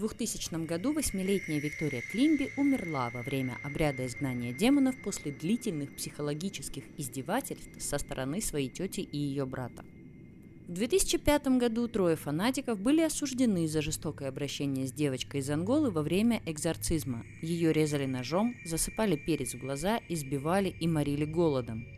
2000 году восьмилетняя Виктория Климби умерла во время обряда изгнания демонов после длительных психологических издевательств со стороны своей тети и ее брата. В 2005 году трое фанатиков были осуждены за жестокое обращение с девочкой из Анголы во время экзорцизма. Ее резали ножом, засыпали перец в глаза, избивали и морили голодом.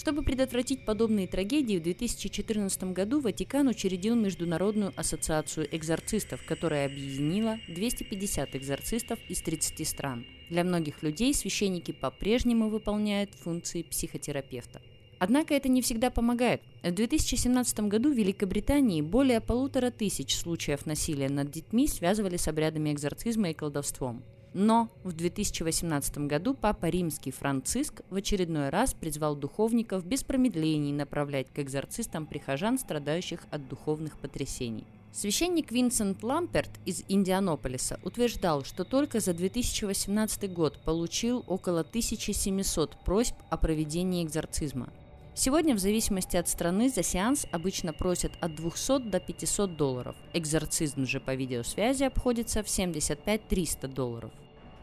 Чтобы предотвратить подобные трагедии, в 2014 году Ватикан учредил Международную ассоциацию экзорцистов, которая объединила 250 экзорцистов из 30 стран. Для многих людей священники по-прежнему выполняют функции психотерапевта. Однако это не всегда помогает. В 2017 году в Великобритании более полутора тысяч случаев насилия над детьми связывали с обрядами экзорцизма и колдовством. Но в 2018 году Папа Римский Франциск в очередной раз призвал духовников без промедлений направлять к экзорцистам прихожан, страдающих от духовных потрясений. Священник Винсент Ламперт из Индианополиса утверждал, что только за 2018 год получил около 1700 просьб о проведении экзорцизма – Сегодня, в зависимости от страны, за сеанс обычно просят от 200 до 500 долларов. Экзорцизм же по видеосвязи обходится в 75-300 долларов.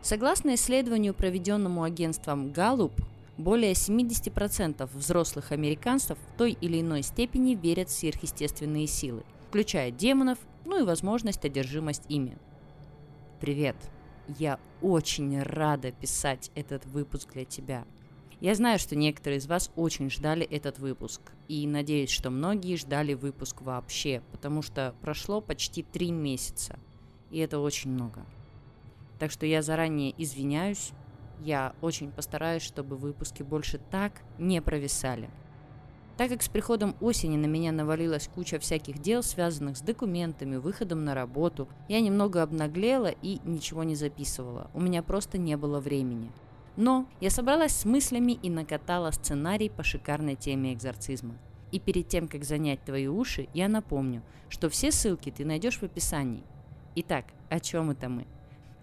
Согласно исследованию, проведенному агентством Gallup, более 70% взрослых американцев в той или иной степени верят в сверхъестественные силы, включая демонов, ну и возможность одержимость ими. Привет! Я очень рада писать этот выпуск для тебя – я знаю, что некоторые из вас очень ждали этот выпуск, и надеюсь, что многие ждали выпуск вообще, потому что прошло почти три месяца, и это очень много. Так что я заранее извиняюсь, я очень постараюсь, чтобы выпуски больше так не провисали. Так как с приходом осени на меня навалилась куча всяких дел, связанных с документами, выходом на работу, я немного обнаглела и ничего не записывала. У меня просто не было времени – но я собралась с мыслями и накатала сценарий по шикарной теме экзорцизма. И перед тем, как занять твои уши, я напомню, что все ссылки ты найдешь в описании. Итак, о чем это мы?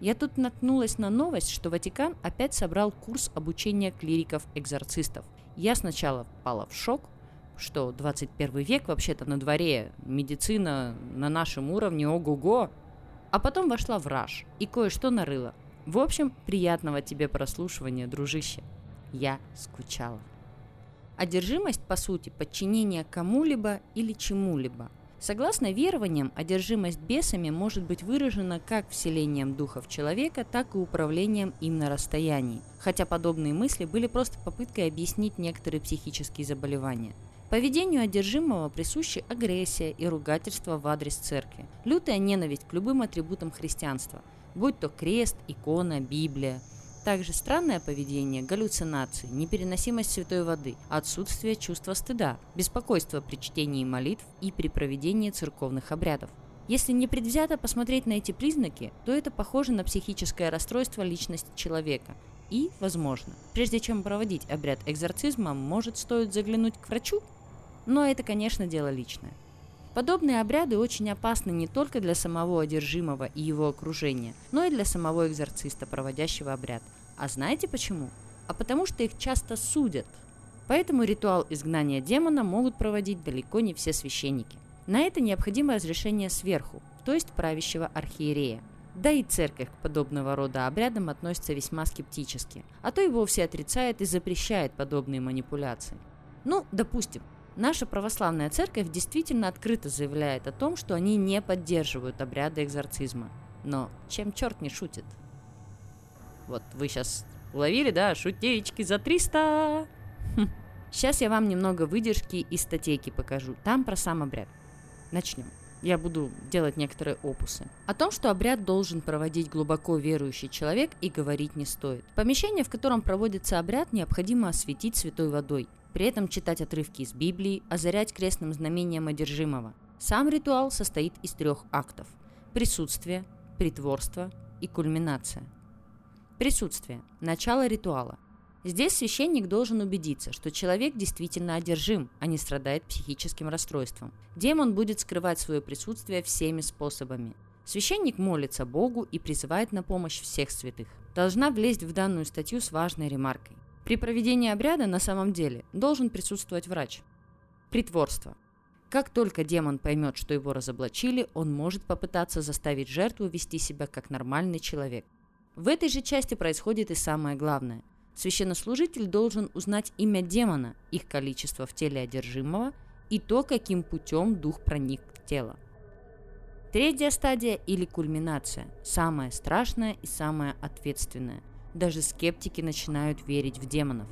Я тут наткнулась на новость, что Ватикан опять собрал курс обучения клириков-экзорцистов. Я сначала впала в шок, что 21 век вообще-то на дворе, медицина на нашем уровне, ого-го. А потом вошла в раж и кое-что нарыла – в общем, приятного тебе прослушивания, дружище. Я скучала. Одержимость, по сути, подчинение кому-либо или чему-либо. Согласно верованиям, одержимость бесами может быть выражена как вселением духов человека, так и управлением им на расстоянии, хотя подобные мысли были просто попыткой объяснить некоторые психические заболевания. Поведению одержимого присущи агрессия и ругательство в адрес церкви, лютая ненависть к любым атрибутам христианства – будь то крест, икона, Библия. Также странное поведение, галлюцинации, непереносимость святой воды, отсутствие чувства стыда, беспокойство при чтении молитв и при проведении церковных обрядов. Если не предвзято посмотреть на эти признаки, то это похоже на психическое расстройство личности человека. И, возможно, прежде чем проводить обряд экзорцизма, может стоит заглянуть к врачу? Но это, конечно, дело личное. Подобные обряды очень опасны не только для самого одержимого и его окружения, но и для самого экзорциста, проводящего обряд. А знаете почему? А потому что их часто судят. Поэтому ритуал изгнания демона могут проводить далеко не все священники. На это необходимо разрешение сверху, то есть правящего архиерея. Да и церковь к подобного рода обрядам относится весьма скептически, а то и вовсе отрицает и запрещает подобные манипуляции. Ну, допустим, Наша православная церковь действительно открыто заявляет о том, что они не поддерживают обряды экзорцизма. Но чем черт не шутит? Вот вы сейчас уловили, да, шутеечки за 300? Хм. Сейчас я вам немного выдержки из статейки покажу. Там про сам обряд. Начнем. Я буду делать некоторые опусы. О том, что обряд должен проводить глубоко верующий человек и говорить не стоит. Помещение, в котором проводится обряд, необходимо осветить святой водой при этом читать отрывки из Библии, озарять крестным знамением одержимого. Сам ритуал состоит из трех актов – присутствие, притворство и кульминация. Присутствие – начало ритуала. Здесь священник должен убедиться, что человек действительно одержим, а не страдает психическим расстройством. Демон будет скрывать свое присутствие всеми способами. Священник молится Богу и призывает на помощь всех святых. Должна влезть в данную статью с важной ремаркой. При проведении обряда на самом деле должен присутствовать врач. Притворство. Как только демон поймет, что его разоблачили, он может попытаться заставить жертву вести себя как нормальный человек. В этой же части происходит и самое главное. Священнослужитель должен узнать имя демона, их количество в теле одержимого и то, каким путем дух проник в тело. Третья стадия или кульминация – самая страшная и самая ответственная. Даже скептики начинают верить в демонов.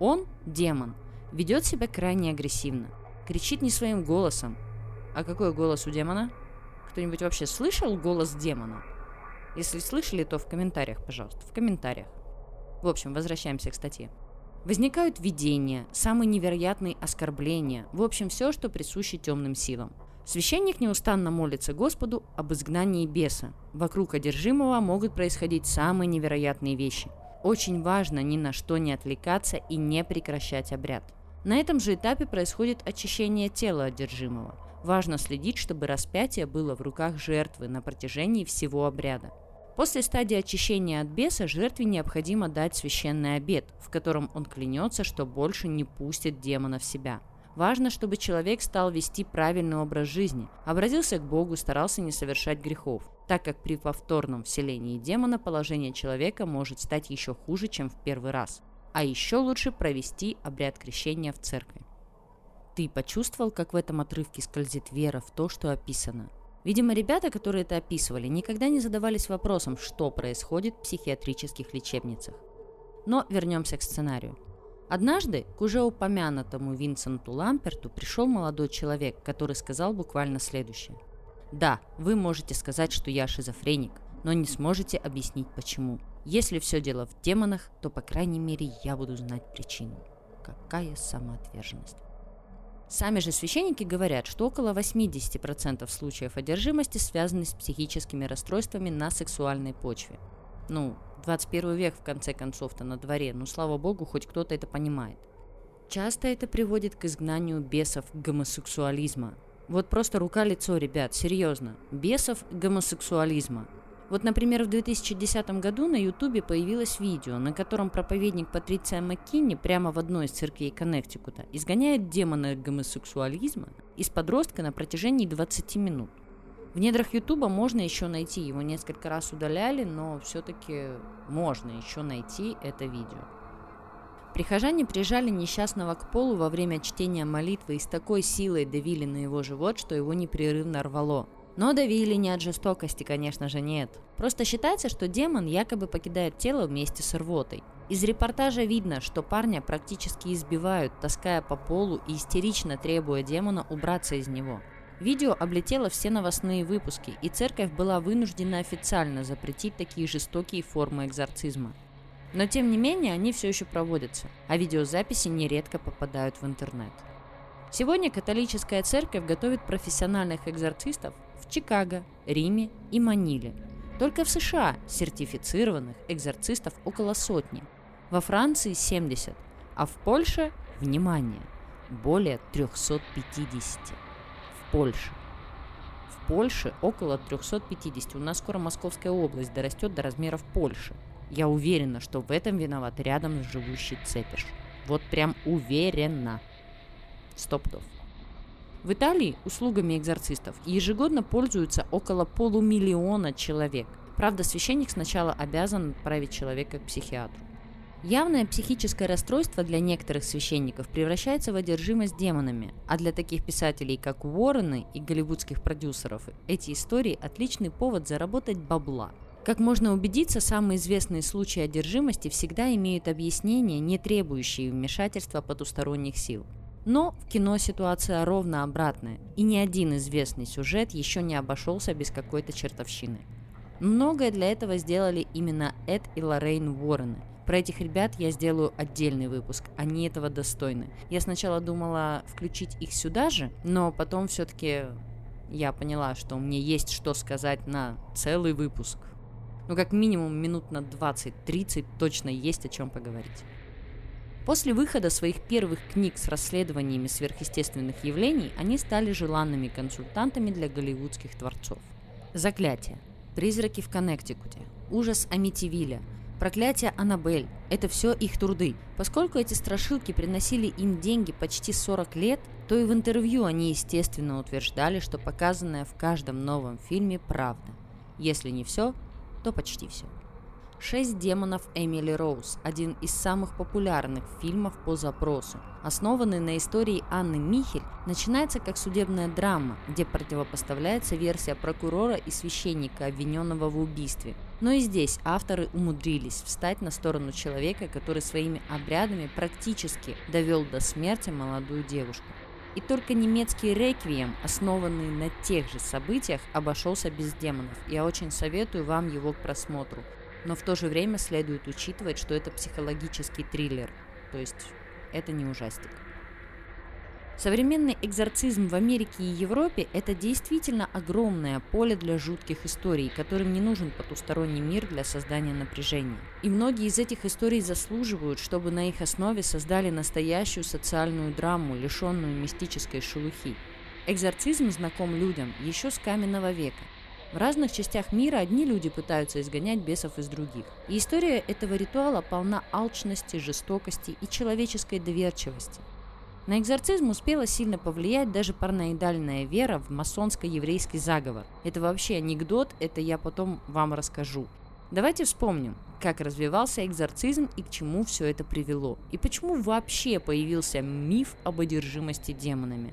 Он, демон, ведет себя крайне агрессивно, кричит не своим голосом. А какой голос у демона? Кто-нибудь вообще слышал голос демона? Если слышали, то в комментариях, пожалуйста, в комментариях. В общем, возвращаемся к статье. Возникают видения, самые невероятные оскорбления, в общем, все, что присуще темным силам. Священник неустанно молится Господу об изгнании беса. Вокруг одержимого могут происходить самые невероятные вещи. Очень важно ни на что не отвлекаться и не прекращать обряд. На этом же этапе происходит очищение тела одержимого. Важно следить, чтобы распятие было в руках жертвы на протяжении всего обряда. После стадии очищения от беса жертве необходимо дать священный обед, в котором он клянется, что больше не пустит демона в себя. Важно, чтобы человек стал вести правильный образ жизни, обратился к Богу, старался не совершать грехов, так как при повторном вселении демона положение человека может стать еще хуже, чем в первый раз. А еще лучше провести обряд крещения в церкви. Ты почувствовал, как в этом отрывке скользит вера в то, что описано? Видимо, ребята, которые это описывали, никогда не задавались вопросом, что происходит в психиатрических лечебницах. Но вернемся к сценарию. Однажды к уже упомянутому Винсенту Ламперту пришел молодой человек, который сказал буквально следующее. «Да, вы можете сказать, что я шизофреник, но не сможете объяснить почему. Если все дело в демонах, то, по крайней мере, я буду знать причину. Какая самоотверженность. Сами же священники говорят, что около 80% случаев одержимости связаны с психическими расстройствами на сексуальной почве. Ну, 21 век в конце концов-то на дворе, ну слава богу, хоть кто-то это понимает. Часто это приводит к изгнанию бесов гомосексуализма. Вот просто рука-лицо, ребят, серьезно. Бесов гомосексуализма. Вот, например, в 2010 году на Ютубе появилось видео, на котором проповедник Патриция Маккинни прямо в одной из церквей Коннектикута изгоняет демона гомосексуализма из подростка на протяжении 20 минут. В недрах Ютуба можно еще найти, его несколько раз удаляли, но все-таки можно еще найти это видео. Прихожане прижали несчастного к полу во время чтения молитвы и с такой силой давили на его живот, что его непрерывно рвало – но давили не от жестокости, конечно же, нет. Просто считается, что демон якобы покидает тело вместе с рвотой. Из репортажа видно, что парня практически избивают, таская по полу и истерично требуя демона убраться из него. Видео облетело все новостные выпуски, и церковь была вынуждена официально запретить такие жестокие формы экзорцизма. Но тем не менее они все еще проводятся, а видеозаписи нередко попадают в интернет. Сегодня католическая церковь готовит профессиональных экзорцистов Чикаго, Риме и Маниле. Только в США сертифицированных экзорцистов около сотни, во Франции 70, а в Польше, внимание, более 350. В Польше. В Польше около 350. У нас скоро Московская область дорастет до размеров Польши. Я уверена, что в этом виноват рядом живущий цепиш. Вот прям уверена. Стоп-дов. В Италии услугами экзорцистов ежегодно пользуются около полумиллиона человек. Правда, священник сначала обязан отправить человека к психиатру. Явное психическое расстройство для некоторых священников превращается в одержимость демонами, а для таких писателей, как Уоррены и голливудских продюсеров, эти истории – отличный повод заработать бабла. Как можно убедиться, самые известные случаи одержимости всегда имеют объяснение, не требующие вмешательства потусторонних сил – но в кино ситуация ровно обратная, и ни один известный сюжет еще не обошелся без какой-то чертовщины. Многое для этого сделали именно Эд и Лоррейн Уоррены. Про этих ребят я сделаю отдельный выпуск, они этого достойны. Я сначала думала включить их сюда же, но потом все-таки я поняла, что мне есть что сказать на целый выпуск. Ну, как минимум минут на 20-30 точно есть о чем поговорить. После выхода своих первых книг с расследованиями сверхъестественных явлений они стали желанными консультантами для голливудских творцов. Заклятие. Призраки в Коннектикуте. Ужас Амитивилля. Проклятие Аннабель – это все их труды. Поскольку эти страшилки приносили им деньги почти 40 лет, то и в интервью они, естественно, утверждали, что показанное в каждом новом фильме правда. Если не все, то почти все. «Шесть демонов Эмили Роуз» – один из самых популярных фильмов по запросу. Основанный на истории Анны Михель, начинается как судебная драма, где противопоставляется версия прокурора и священника, обвиненного в убийстве. Но и здесь авторы умудрились встать на сторону человека, который своими обрядами практически довел до смерти молодую девушку. И только немецкий реквием, основанный на тех же событиях, обошелся без демонов. Я очень советую вам его к просмотру но в то же время следует учитывать, что это психологический триллер, то есть это не ужастик. Современный экзорцизм в Америке и Европе – это действительно огромное поле для жутких историй, которым не нужен потусторонний мир для создания напряжения. И многие из этих историй заслуживают, чтобы на их основе создали настоящую социальную драму, лишенную мистической шелухи. Экзорцизм знаком людям еще с каменного века – в разных частях мира одни люди пытаются изгонять бесов из других. И история этого ритуала полна алчности, жестокости и человеческой доверчивости. На экзорцизм успела сильно повлиять даже параноидальная вера в масонско-еврейский заговор. Это вообще анекдот, это я потом вам расскажу. Давайте вспомним, как развивался экзорцизм и к чему все это привело. И почему вообще появился миф об одержимости демонами.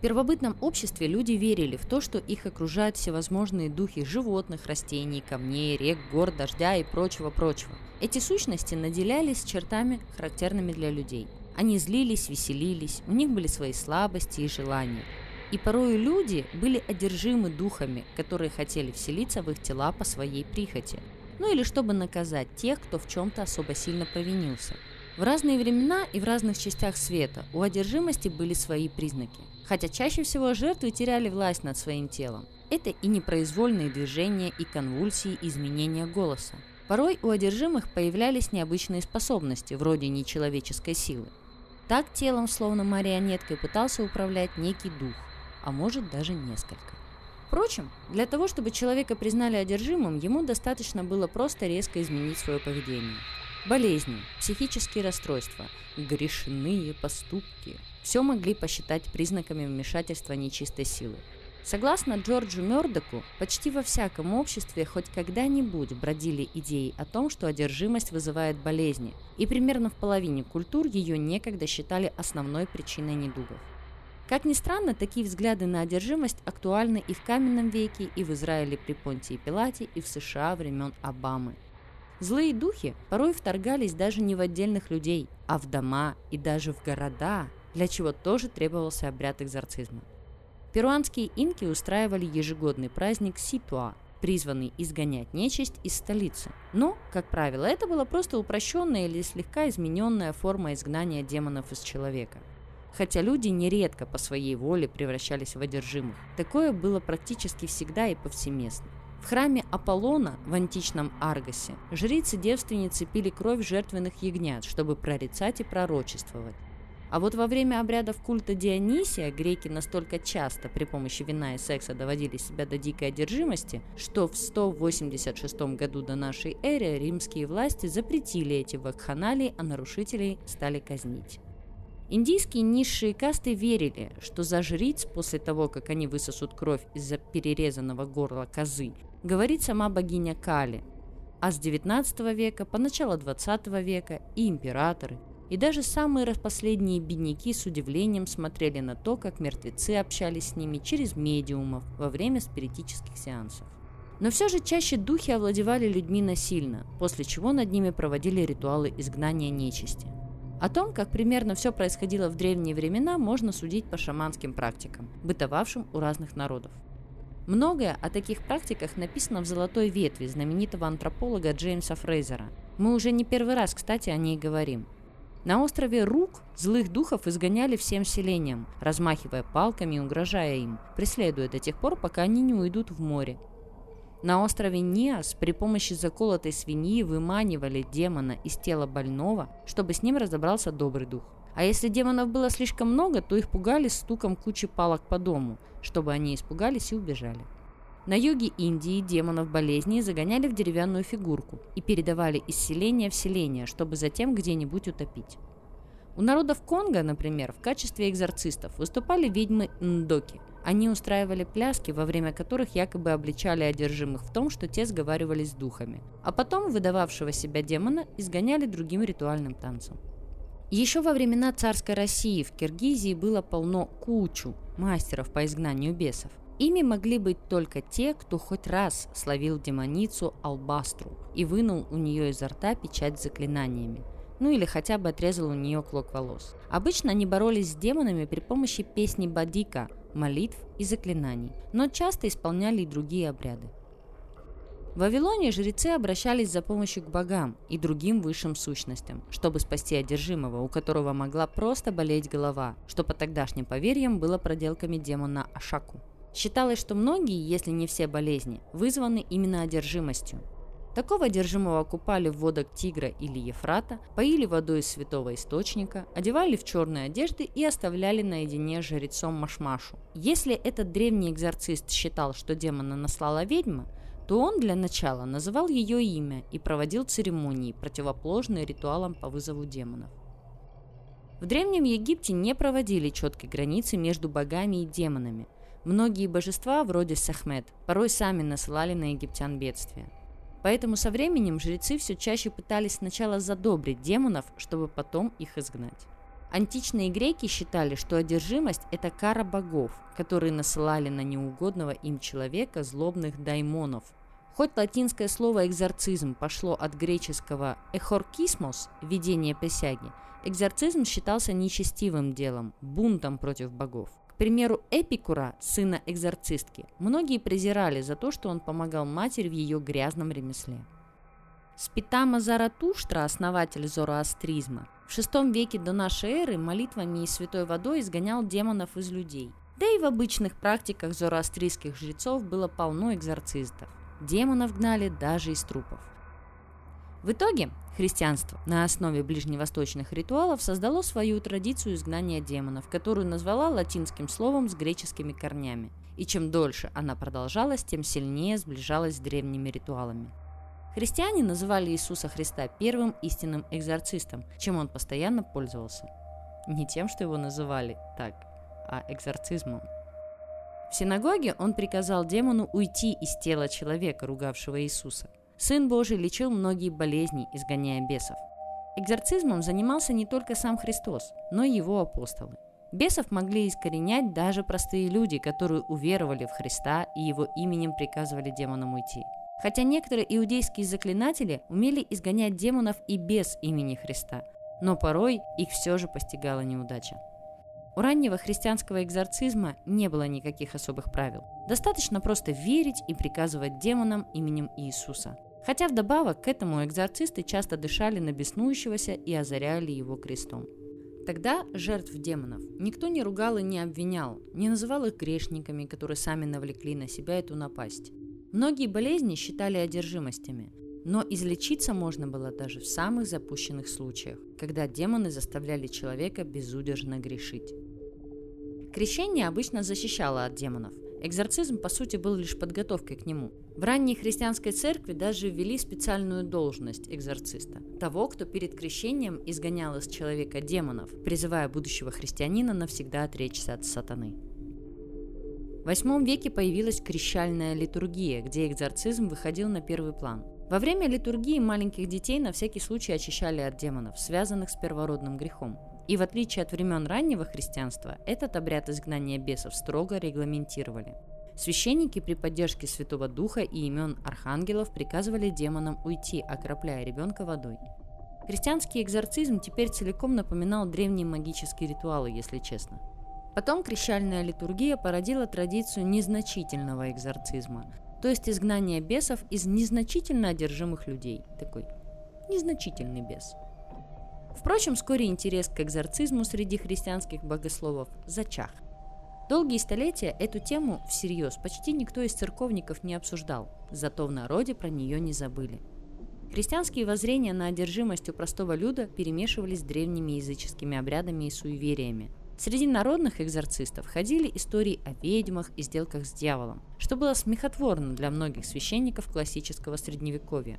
В первобытном обществе люди верили в то, что их окружают всевозможные духи животных, растений, камней, рек, гор, дождя и прочего-прочего. Эти сущности наделялись чертами, характерными для людей. Они злились, веселились, у них были свои слабости и желания. И порой люди были одержимы духами, которые хотели вселиться в их тела по своей прихоти. Ну или чтобы наказать тех, кто в чем-то особо сильно провинился. В разные времена и в разных частях света у одержимости были свои признаки хотя чаще всего жертвы теряли власть над своим телом. Это и непроизвольные движения, и конвульсии, изменения голоса. Порой у одержимых появлялись необычные способности, вроде нечеловеческой силы. Так телом, словно марионеткой, пытался управлять некий дух, а может даже несколько. Впрочем, для того, чтобы человека признали одержимым, ему достаточно было просто резко изменить свое поведение. Болезни, психические расстройства, грешные поступки – все могли посчитать признаками вмешательства нечистой силы. Согласно Джорджу Мёрдоку, почти во всяком обществе хоть когда-нибудь бродили идеи о том, что одержимость вызывает болезни, и примерно в половине культур ее некогда считали основной причиной недугов. Как ни странно, такие взгляды на одержимость актуальны и в каменном веке, и в Израиле при Понтии Пилате, и в США времен Обамы. Злые духи порой вторгались даже не в отдельных людей, а в дома и даже в города, для чего тоже требовался обряд экзорцизма. Перуанские инки устраивали ежегодный праздник Ситуа, призванный изгонять нечисть из столицы. Но, как правило, это была просто упрощенная или слегка измененная форма изгнания демонов из человека. Хотя люди нередко по своей воле превращались в одержимых. Такое было практически всегда и повсеместно. В храме Аполлона в античном Аргосе жрицы-девственницы пили кровь жертвенных ягнят, чтобы прорицать и пророчествовать. А вот во время обрядов культа Дионисия греки настолько часто при помощи вина и секса доводили себя до дикой одержимости, что в 186 году до нашей эры римские власти запретили эти вакханалии, а нарушителей стали казнить. Индийские низшие касты верили, что за жриц после того, как они высосут кровь из-за перерезанного горла козы, говорит сама богиня Кали. А с 19 века по начало 20 века и императоры, и даже самые распоследние бедняки с удивлением смотрели на то, как мертвецы общались с ними через медиумов во время спиритических сеансов. Но все же чаще духи овладевали людьми насильно, после чего над ними проводили ритуалы изгнания нечисти. О том, как примерно все происходило в древние времена, можно судить по шаманским практикам, бытовавшим у разных народов. Многое о таких практиках написано в «Золотой ветви» знаменитого антрополога Джеймса Фрейзера. Мы уже не первый раз, кстати, о ней говорим – на острове Рук злых духов изгоняли всем селением, размахивая палками и угрожая им, преследуя до тех пор, пока они не уйдут в море. На острове Ниас при помощи заколотой свиньи выманивали демона из тела больного, чтобы с ним разобрался добрый дух. А если демонов было слишком много, то их пугали стуком кучи палок по дому, чтобы они испугались и убежали. На юге Индии демонов болезни загоняли в деревянную фигурку и передавали из селения в селение, чтобы затем где-нибудь утопить. У народов Конго, например, в качестве экзорцистов выступали ведьмы Ндоки. Они устраивали пляски, во время которых якобы обличали одержимых в том, что те сговаривались с духами, а потом выдававшего себя демона изгоняли другим ритуальным танцем. Еще во времена царской России в Киргизии было полно кучу мастеров по изгнанию бесов. Ими могли быть только те, кто хоть раз словил демоницу Албастру и вынул у нее изо рта печать с заклинаниями. Ну или хотя бы отрезал у нее клок волос. Обычно они боролись с демонами при помощи песни Бадика, молитв и заклинаний, но часто исполняли и другие обряды. В Вавилоне жрецы обращались за помощью к богам и другим высшим сущностям, чтобы спасти одержимого, у которого могла просто болеть голова, что по тогдашним поверьям было проделками демона Ашаку. Считалось, что многие, если не все болезни, вызваны именно одержимостью. Такого одержимого купали в водах Тигра или Ефрата, поили водой из святого источника, одевали в черные одежды и оставляли наедине с жрецом Машмашу. Если этот древний экзорцист считал, что демона наслала ведьма, то он для начала называл ее имя и проводил церемонии, противоположные ритуалам по вызову демонов. В Древнем Египте не проводили четкой границы между богами и демонами – Многие божества, вроде Сахмет, порой сами насылали на египтян бедствия. Поэтому со временем жрецы все чаще пытались сначала задобрить демонов, чтобы потом их изгнать. Античные греки считали, что одержимость – это кара богов, которые насылали на неугодного им человека злобных даймонов. Хоть латинское слово «экзорцизм» пошло от греческого «эхоркисмос» – «видение присяги», экзорцизм считался нечестивым делом, бунтом против богов примеру Эпикура, сына экзорцистки, многие презирали за то, что он помогал матери в ее грязном ремесле. Спитама Заратуштра, основатель зороастризма, в VI веке до нашей эры молитвами и святой водой изгонял демонов из людей. Да и в обычных практиках зороастрийских жрецов было полно экзорцистов. Демонов гнали даже из трупов. В итоге христианство на основе ближневосточных ритуалов создало свою традицию изгнания демонов, которую назвала латинским словом с греческими корнями. И чем дольше она продолжалась, тем сильнее сближалась с древними ритуалами. Христиане называли Иисуса Христа первым истинным экзорцистом, чем он постоянно пользовался. Не тем, что его называли так, а экзорцизмом. В синагоге он приказал демону уйти из тела человека, ругавшего Иисуса – Сын Божий лечил многие болезни, изгоняя бесов. Экзорцизмом занимался не только сам Христос, но и его апостолы. Бесов могли искоренять даже простые люди, которые уверовали в Христа и его именем приказывали демонам уйти. Хотя некоторые иудейские заклинатели умели изгонять демонов и без имени Христа, но порой их все же постигала неудача. У раннего христианского экзорцизма не было никаких особых правил. Достаточно просто верить и приказывать демонам именем Иисуса – Хотя вдобавок к этому экзорцисты часто дышали на беснующегося и озаряли его крестом. Тогда жертв демонов никто не ругал и не обвинял, не называл их грешниками, которые сами навлекли на себя эту напасть. Многие болезни считали одержимостями, но излечиться можно было даже в самых запущенных случаях, когда демоны заставляли человека безудержно грешить. Крещение обычно защищало от демонов. Экзорцизм, по сути, был лишь подготовкой к нему. В ранней христианской церкви даже ввели специальную должность экзорциста, того, кто перед крещением изгонял из человека демонов, призывая будущего христианина навсегда отречься от сатаны. В VIII веке появилась крещальная литургия, где экзорцизм выходил на первый план. Во время литургии маленьких детей на всякий случай очищали от демонов, связанных с первородным грехом. И в отличие от времен раннего христианства, этот обряд изгнания бесов строго регламентировали. Священники при поддержке Святого Духа и имен архангелов приказывали демонам уйти, окропляя ребенка водой. Христианский экзорцизм теперь целиком напоминал древние магические ритуалы, если честно. Потом крещальная литургия породила традицию незначительного экзорцизма, то есть изгнание бесов из незначительно одержимых людей. Такой незначительный бес. Впрочем, вскоре интерес к экзорцизму среди христианских богословов зачах – Долгие столетия эту тему всерьез почти никто из церковников не обсуждал, зато в народе про нее не забыли. Христианские воззрения на одержимость у простого люда перемешивались с древними языческими обрядами и суевериями. Среди народных экзорцистов ходили истории о ведьмах и сделках с дьяволом, что было смехотворно для многих священников классического средневековья.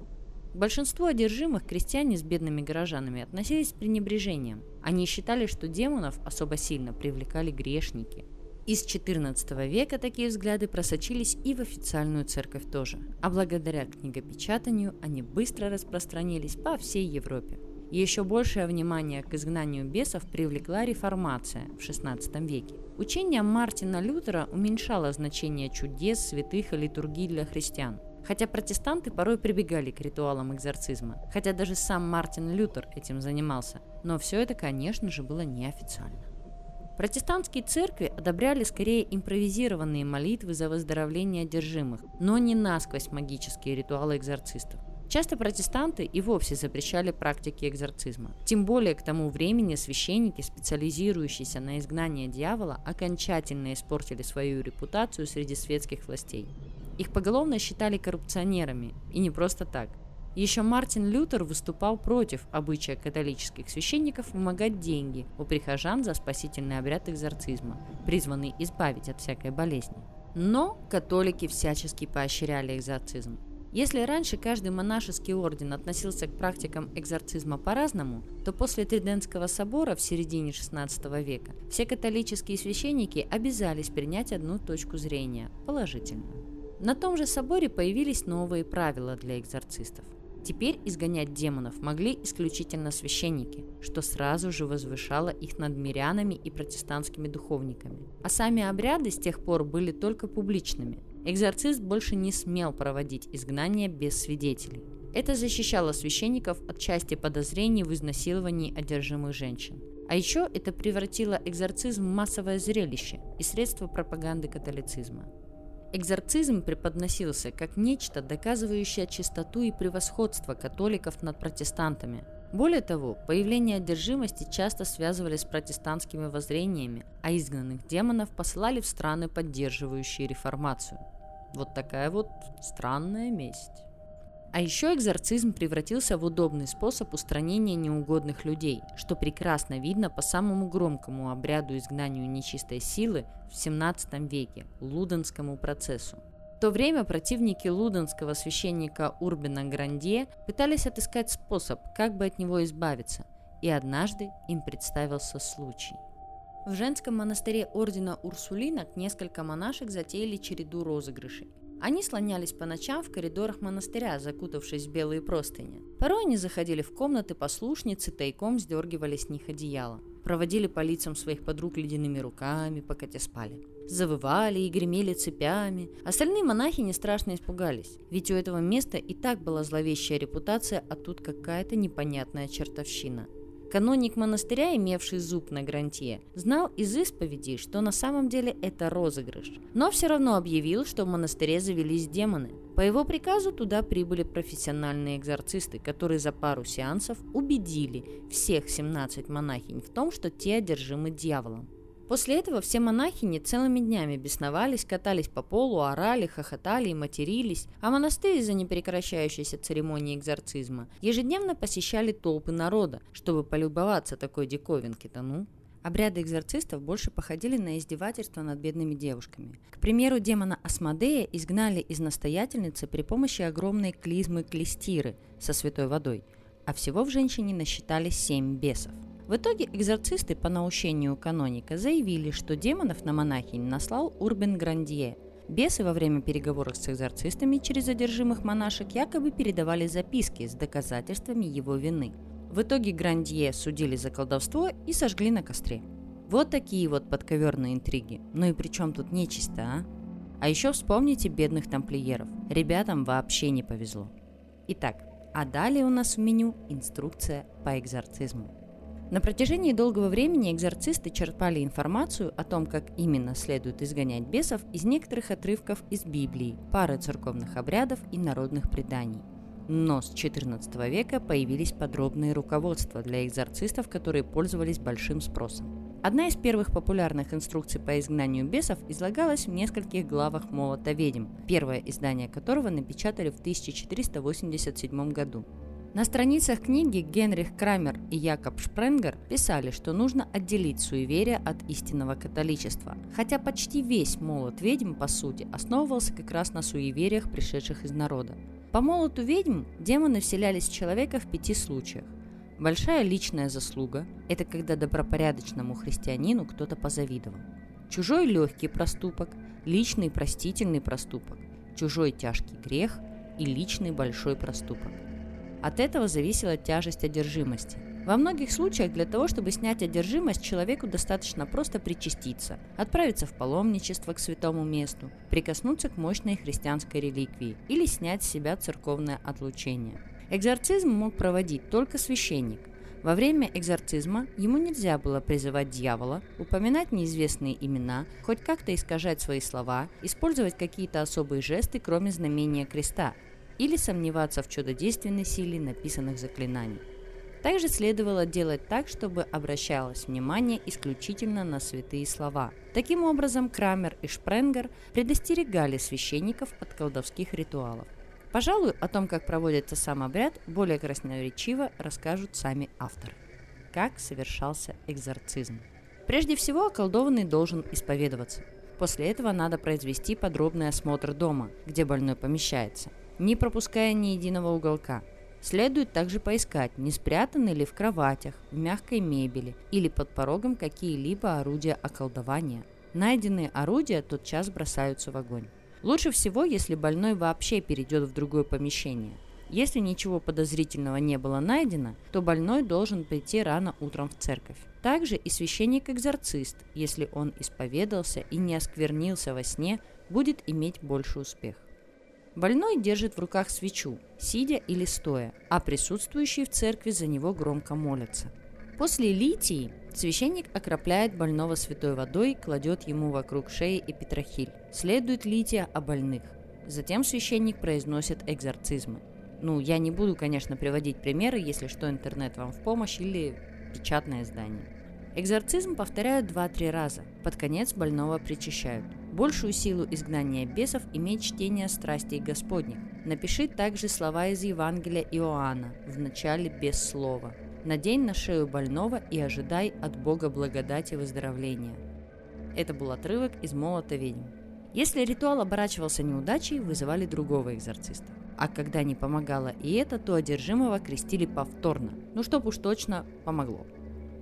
К большинству одержимых крестьяне с бедными горожанами относились с пренебрежением. Они считали, что демонов особо сильно привлекали грешники. Из XIV века такие взгляды просочились и в официальную церковь тоже, а благодаря книгопечатанию они быстро распространились по всей Европе. Еще большее внимание к изгнанию бесов привлекла реформация в XVI веке. Учение Мартина Лютера уменьшало значение чудес, святых и литургий для христиан. Хотя протестанты порой прибегали к ритуалам экзорцизма, хотя даже сам Мартин Лютер этим занимался, но все это, конечно же, было неофициально. Протестантские церкви одобряли скорее импровизированные молитвы за выздоровление одержимых, но не насквозь магические ритуалы экзорцистов. Часто протестанты и вовсе запрещали практики экзорцизма. Тем более к тому времени священники, специализирующиеся на изгнании дьявола, окончательно испортили свою репутацию среди светских властей. Их поголовно считали коррупционерами, и не просто так. Еще Мартин Лютер выступал против обычая католических священников вымогать деньги у прихожан за спасительный обряд экзорцизма, призванный избавить от всякой болезни. Но католики всячески поощряли экзорцизм. Если раньше каждый монашеский орден относился к практикам экзорцизма по-разному, то после Тридентского собора в середине XVI века все католические священники обязались принять одну точку зрения – положительную. На том же соборе появились новые правила для экзорцистов. Теперь изгонять демонов могли исключительно священники, что сразу же возвышало их над мирянами и протестантскими духовниками. А сами обряды с тех пор были только публичными, Экзорцист больше не смел проводить изгнание без свидетелей. Это защищало священников от части подозрений в изнасиловании одержимых женщин. А еще это превратило экзорцизм в массовое зрелище и средство пропаганды католицизма. Экзорцизм преподносился как нечто, доказывающее чистоту и превосходство католиков над протестантами. Более того, появление одержимости часто связывали с протестантскими воззрениями, а изгнанных демонов посылали в страны, поддерживающие реформацию. Вот такая вот странная месть. А еще экзорцизм превратился в удобный способ устранения неугодных людей, что прекрасно видно по самому громкому обряду изгнанию нечистой силы в 17 веке – Луденскому процессу. То время противники луденского священника Урбина Гранде пытались отыскать способ, как бы от него избавиться, и однажды им представился случай – в женском монастыре ордена Урсулинок несколько монашек затеяли череду розыгрышей. Они слонялись по ночам в коридорах монастыря, закутавшись в белые простыни. Порой они заходили в комнаты послушницы, тайком сдергивали с них одеяло. Проводили по лицам своих подруг ледяными руками, пока те спали. Завывали и гремели цепями. Остальные монахи не страшно испугались, ведь у этого места и так была зловещая репутация, а тут какая-то непонятная чертовщина – Каноник монастыря, имевший зуб на грантье, знал из исповеди, что на самом деле это розыгрыш, но все равно объявил, что в монастыре завелись демоны. По его приказу туда прибыли профессиональные экзорцисты, которые за пару сеансов убедили всех 17 монахинь в том, что те одержимы дьяволом. После этого все монахини целыми днями бесновались, катались по полу, орали, хохотали и матерились, а монастырь из-за непрекращающейся церемонии экзорцизма ежедневно посещали толпы народа, чтобы полюбоваться такой диковинки-то, ну. Обряды экзорцистов больше походили на издевательство над бедными девушками. К примеру, демона Асмодея изгнали из настоятельницы при помощи огромной клизмы клестиры со святой водой, а всего в женщине насчитали семь бесов – в итоге экзорцисты по наущению каноника заявили, что демонов на монахинь наслал Урбен Грандье. Бесы во время переговоров с экзорцистами через одержимых монашек якобы передавали записки с доказательствами его вины. В итоге Грандье судили за колдовство и сожгли на костре. Вот такие вот подковерные интриги. Ну и при чем тут нечисто, а? А еще вспомните бедных тамплиеров. Ребятам вообще не повезло. Итак, а далее у нас в меню инструкция по экзорцизму. На протяжении долгого времени экзорцисты черпали информацию о том, как именно следует изгонять бесов из некоторых отрывков из Библии, пары церковных обрядов и народных преданий. Но с XIV века появились подробные руководства для экзорцистов, которые пользовались большим спросом. Одна из первых популярных инструкций по изгнанию бесов излагалась в нескольких главах «Молота ведьм», первое издание которого напечатали в 1487 году. На страницах книги Генрих Крамер и Якоб Шпренгер писали, что нужно отделить суеверие от истинного католичества, хотя почти весь молот ведьм, по сути, основывался как раз на суевериях, пришедших из народа. По молоту ведьм демоны вселялись в человека в пяти случаях. Большая личная заслуга – это когда добропорядочному христианину кто-то позавидовал. Чужой легкий проступок, личный простительный проступок, чужой тяжкий грех и личный большой проступок – от этого зависела тяжесть одержимости. Во многих случаях для того, чтобы снять одержимость, человеку достаточно просто причаститься, отправиться в паломничество к святому месту, прикоснуться к мощной христианской реликвии или снять с себя церковное отлучение. Экзорцизм мог проводить только священник. Во время экзорцизма ему нельзя было призывать дьявола, упоминать неизвестные имена, хоть как-то искажать свои слова, использовать какие-то особые жесты, кроме знамения креста, или сомневаться в чудодейственной силе написанных заклинаний. Также следовало делать так, чтобы обращалось внимание исключительно на святые слова. Таким образом, Крамер и Шпренгер предостерегали священников от колдовских ритуалов. Пожалуй, о том, как проводится сам обряд, более красноречиво расскажут сами авторы. Как совершался экзорцизм? Прежде всего, околдованный должен исповедоваться. После этого надо произвести подробный осмотр дома, где больной помещается не пропуская ни единого уголка. Следует также поискать, не спрятаны ли в кроватях, в мягкой мебели или под порогом какие-либо орудия околдования. Найденные орудия тотчас бросаются в огонь. Лучше всего, если больной вообще перейдет в другое помещение. Если ничего подозрительного не было найдено, то больной должен прийти рано утром в церковь. Также и священник-экзорцист, если он исповедался и не осквернился во сне, будет иметь больше успех. Больной держит в руках свечу, сидя или стоя, а присутствующие в церкви за него громко молятся. После литии священник окропляет больного святой водой, кладет ему вокруг шеи эпитрахиль. Следует лития о больных. Затем священник произносит экзорцизмы. Ну, я не буду, конечно, приводить примеры, если что, интернет вам в помощь или печатное издание. Экзорцизм повторяют 2-3 раза. Под конец больного причащают. Большую силу изгнания бесов имеет чтение страстей Господних. Напиши также слова из Евангелия Иоанна, в начале без слова. Надень на шею больного и ожидай от Бога благодати выздоровления. Это был отрывок из «Молота ведьм». Если ритуал оборачивался неудачей, вызывали другого экзорциста. А когда не помогало и это, то одержимого крестили повторно. Ну, чтоб уж точно помогло.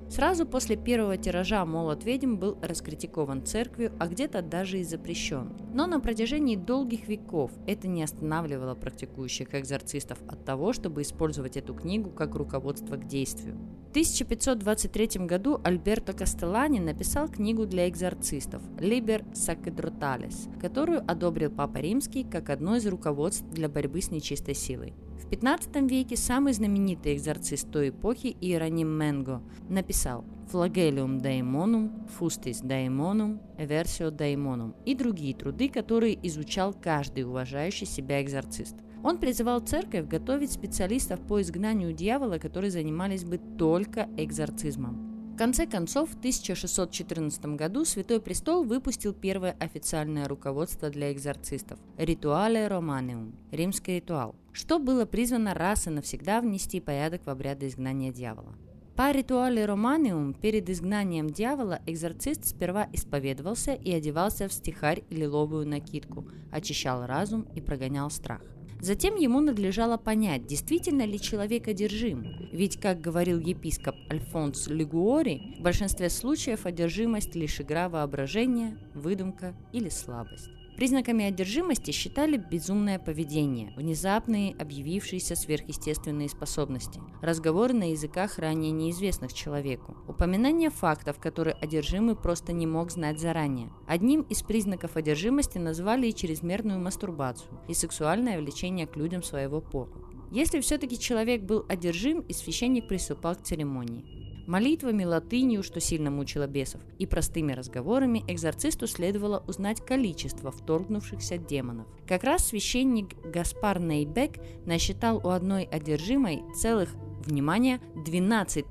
Сразу после первого тиража «Молот ведьм» был раскритикован церковью, а где-то даже и запрещен. Но на протяжении долгих веков это не останавливало практикующих экзорцистов от того, чтобы использовать эту книгу как руководство к действию. В 1523 году Альберто Кастеллани написал книгу для экзорцистов «Liber Sacerdotales», которую одобрил Папа Римский как одно из руководств для борьбы с нечистой силой. В 15 веке самый знаменитый экзорцист той эпохи Иероним Менго написал «Flagellum Daemonum», «Fustis Daemonum», «Eversio Daemonum» и другие труды, которые изучал каждый уважающий себя экзорцист. Он призывал церковь готовить специалистов по изгнанию дьявола, которые занимались бы только экзорцизмом конце концов, в 1614 году Святой Престол выпустил первое официальное руководство для экзорцистов – «Ритуале Романиум» – римский ритуал, что было призвано раз и навсегда внести порядок в обряды изгнания дьявола. По ритуале Романиум перед изгнанием дьявола экзорцист сперва исповедовался и одевался в стихарь и лиловую накидку, очищал разум и прогонял страх. Затем ему надлежало понять, действительно ли человек одержим. Ведь, как говорил епископ Альфонс Лигуори, в большинстве случаев одержимость лишь игра воображения, выдумка или слабость. Признаками одержимости считали безумное поведение, внезапные объявившиеся сверхъестественные способности, разговоры на языках ранее неизвестных человеку, упоминание фактов, которые одержимый просто не мог знать заранее. Одним из признаков одержимости назвали и чрезмерную мастурбацию, и сексуальное влечение к людям своего пола. Если все-таки человек был одержим, и священник приступал к церемонии молитвами, латынью, что сильно мучило бесов, и простыми разговорами экзорцисту следовало узнать количество вторгнувшихся демонов. Как раз священник Гаспар Нейбек насчитал у одной одержимой целых, внимание, 12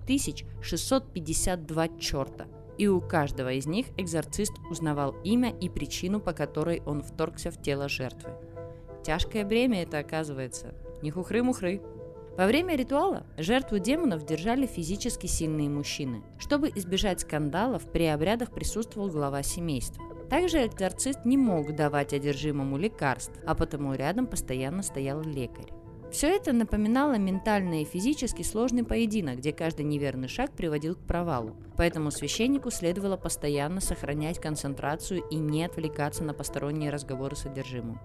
652 черта. И у каждого из них экзорцист узнавал имя и причину, по которой он вторгся в тело жертвы. Тяжкое бремя это оказывается. Не хухры-мухры. Во время ритуала жертву демонов держали физически сильные мужчины. Чтобы избежать скандалов, при обрядах присутствовал глава семейства. Также экзорцист не мог давать одержимому лекарств, а потому рядом постоянно стоял лекарь. Все это напоминало ментально и физически сложный поединок, где каждый неверный шаг приводил к провалу. Поэтому священнику следовало постоянно сохранять концентрацию и не отвлекаться на посторонние разговоры с одержимым.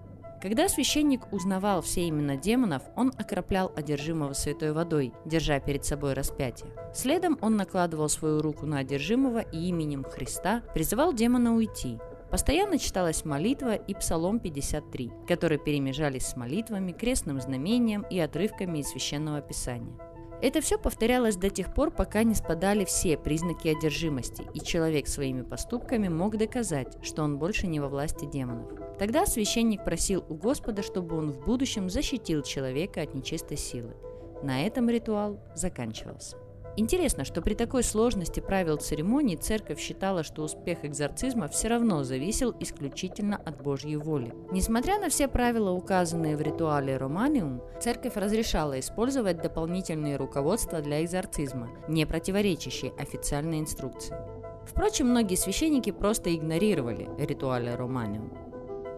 Когда священник узнавал все имена демонов, он окроплял одержимого святой водой, держа перед собой распятие. Следом он накладывал свою руку на одержимого и именем Христа призывал демона уйти. Постоянно читалась молитва и Псалом 53, которые перемежались с молитвами, крестным знамением и отрывками из Священного Писания. Это все повторялось до тех пор, пока не спадали все признаки одержимости, и человек своими поступками мог доказать, что он больше не во власти демонов. Тогда священник просил у Господа, чтобы он в будущем защитил человека от нечистой силы. На этом ритуал заканчивался. Интересно, что при такой сложности правил церемонии церковь считала, что успех экзорцизма все равно зависел исключительно от Божьей воли. Несмотря на все правила, указанные в ритуале Романиум, церковь разрешала использовать дополнительные руководства для экзорцизма, не противоречащие официальной инструкции. Впрочем, многие священники просто игнорировали ритуале Романиум.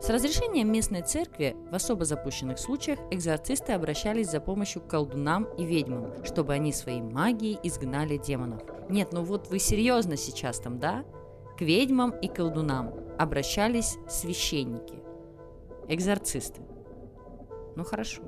С разрешением местной церкви в особо запущенных случаях экзорцисты обращались за помощью к колдунам и ведьмам, чтобы они своей магией изгнали демонов. Нет, ну вот вы серьезно сейчас там, да? К ведьмам и колдунам обращались священники, экзорцисты. Ну хорошо.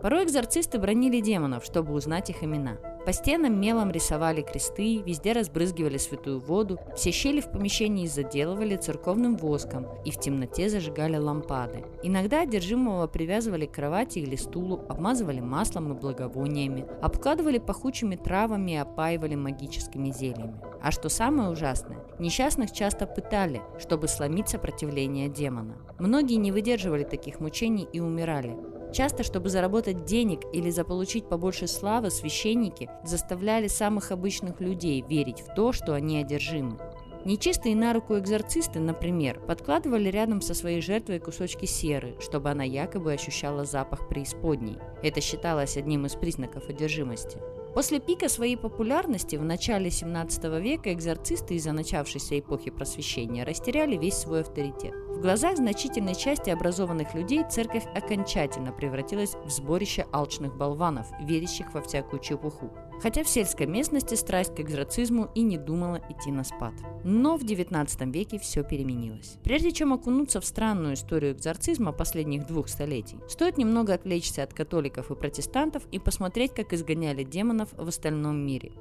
Порой экзорцисты бронили демонов, чтобы узнать их имена – по стенам мелом рисовали кресты, везде разбрызгивали святую воду, все щели в помещении заделывали церковным воском и в темноте зажигали лампады. Иногда одержимого привязывали к кровати или стулу, обмазывали маслом и благовониями, обкладывали пахучими травами и опаивали магическими зельями. А что самое ужасное, несчастных часто пытали, чтобы сломить сопротивление демона. Многие не выдерживали таких мучений и умирали, Часто, чтобы заработать денег или заполучить побольше славы, священники заставляли самых обычных людей верить в то, что они одержимы. Нечистые на руку экзорцисты, например, подкладывали рядом со своей жертвой кусочки серы, чтобы она якобы ощущала запах преисподней. Это считалось одним из признаков одержимости. После пика своей популярности в начале 17 века экзорцисты из-за начавшейся эпохи просвещения растеряли весь свой авторитет. В глазах значительной части образованных людей церковь окончательно превратилась в сборище алчных болванов, верящих во всякую чепуху хотя в сельской местности страсть к экзорцизму и не думала идти на спад. Но в 19 веке все переменилось. Прежде чем окунуться в странную историю экзорцизма последних двух столетий, стоит немного отвлечься от католиков и протестантов и посмотреть, как изгоняли демонов в остальном мире.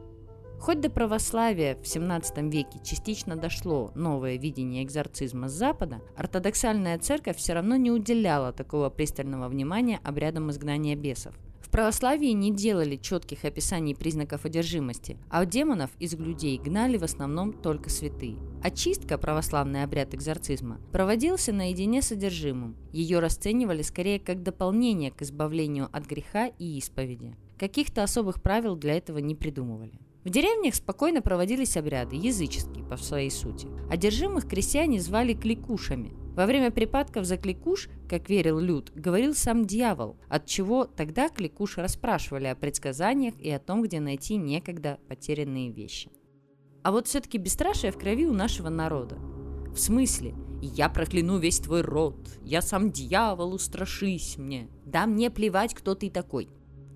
Хоть до православия в 17 веке частично дошло новое видение экзорцизма с Запада, ортодоксальная церковь все равно не уделяла такого пристального внимания обрядам изгнания бесов. В православии не делали четких описаний признаков одержимости, а демонов из людей гнали в основном только святые. Очистка, православный обряд экзорцизма, проводился наедине с одержимым. Ее расценивали скорее как дополнение к избавлению от греха и исповеди. Каких-то особых правил для этого не придумывали. В деревнях спокойно проводились обряды, языческие по своей сути. Одержимых крестьяне звали кликушами. Во время припадков за кликуш, как верил Люд, говорил сам дьявол, от чего тогда кликуш расспрашивали о предсказаниях и о том, где найти некогда потерянные вещи. А вот все-таки бесстрашие в крови у нашего народа. В смысле? Я прокляну весь твой род, я сам дьявол, устрашись мне. Да мне плевать, кто ты такой.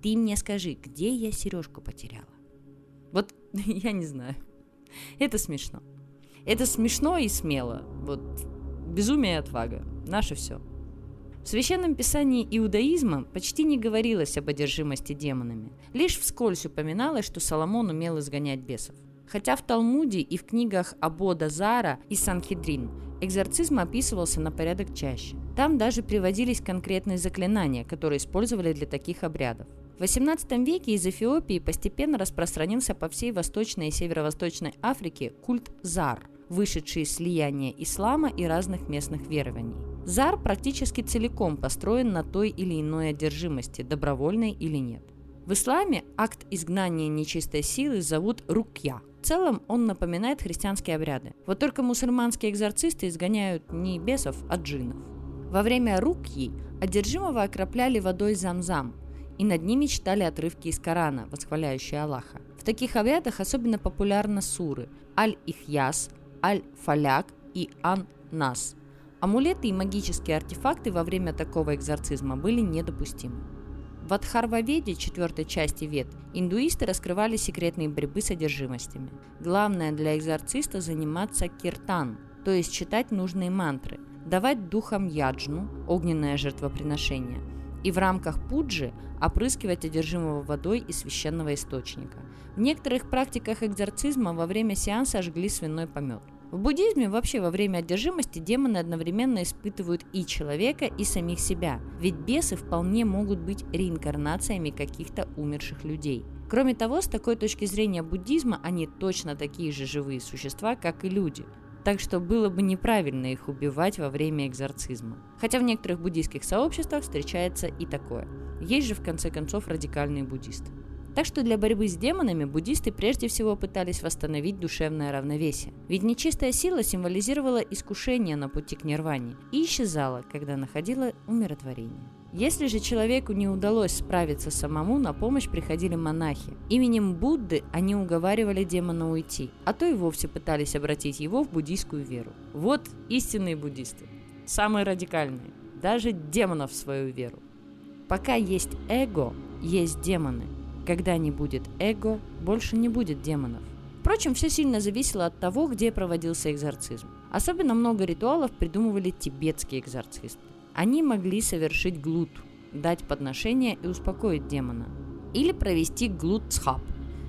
Ты мне скажи, где я сережку потеряла? Вот я не знаю. Это смешно. Это смешно и смело. Вот Безумие и отвага. Наше все. В Священном Писании иудаизма почти не говорилось об одержимости демонами. Лишь вскользь упоминалось, что Соломон умел изгонять бесов. Хотя в Талмуде и в книгах Абода Зара и Санхедрин экзорцизм описывался на порядок чаще. Там даже приводились конкретные заклинания, которые использовали для таких обрядов. В XVIII веке из Эфиопии постепенно распространился по всей Восточной и Северо-Восточной Африке культ Зар – вышедший из слияния ислама и разных местных верований. Зар практически целиком построен на той или иной одержимости, добровольной или нет. В исламе акт изгнания нечистой силы зовут рукья. В целом он напоминает христианские обряды. Вот только мусульманские экзорцисты изгоняют не бесов, а джинов. Во время рукьи одержимого окропляли водой замзам, и над ними читали отрывки из Корана, восхваляющие Аллаха. В таких обрядах особенно популярны суры Аль-Ихьяс, Аль-Фаляк и Ан-Нас. Амулеты и магические артефакты во время такого экзорцизма были недопустимы. В Адхарваведе, четвертой части Вед, индуисты раскрывали секретные борьбы с одержимостями. Главное для экзорциста заниматься киртан, то есть читать нужные мантры, давать духам яджну, огненное жертвоприношение, и в рамках пуджи опрыскивать одержимого водой из священного источника. В некоторых практиках экзорцизма во время сеанса жгли свиной помет. В буддизме вообще во время одержимости демоны одновременно испытывают и человека, и самих себя, ведь бесы вполне могут быть реинкарнациями каких-то умерших людей. Кроме того, с такой точки зрения буддизма, они точно такие же живые существа, как и люди. Так что было бы неправильно их убивать во время экзорцизма. Хотя в некоторых буддийских сообществах встречается и такое. Есть же в конце концов радикальные буддисты. Так что для борьбы с демонами буддисты прежде всего пытались восстановить душевное равновесие. Ведь нечистая сила символизировала искушение на пути к нирване и исчезала, когда находила умиротворение. Если же человеку не удалось справиться самому, на помощь приходили монахи. Именем Будды они уговаривали демона уйти, а то и вовсе пытались обратить его в буддийскую веру. Вот истинные буддисты. Самые радикальные. Даже демонов в свою веру. Пока есть эго, есть демоны – когда не будет эго, больше не будет демонов. Впрочем, все сильно зависело от того, где проводился экзорцизм. Особенно много ритуалов придумывали тибетские экзорцисты. Они могли совершить глут, дать подношение и успокоить демона. Или провести глут-цхап,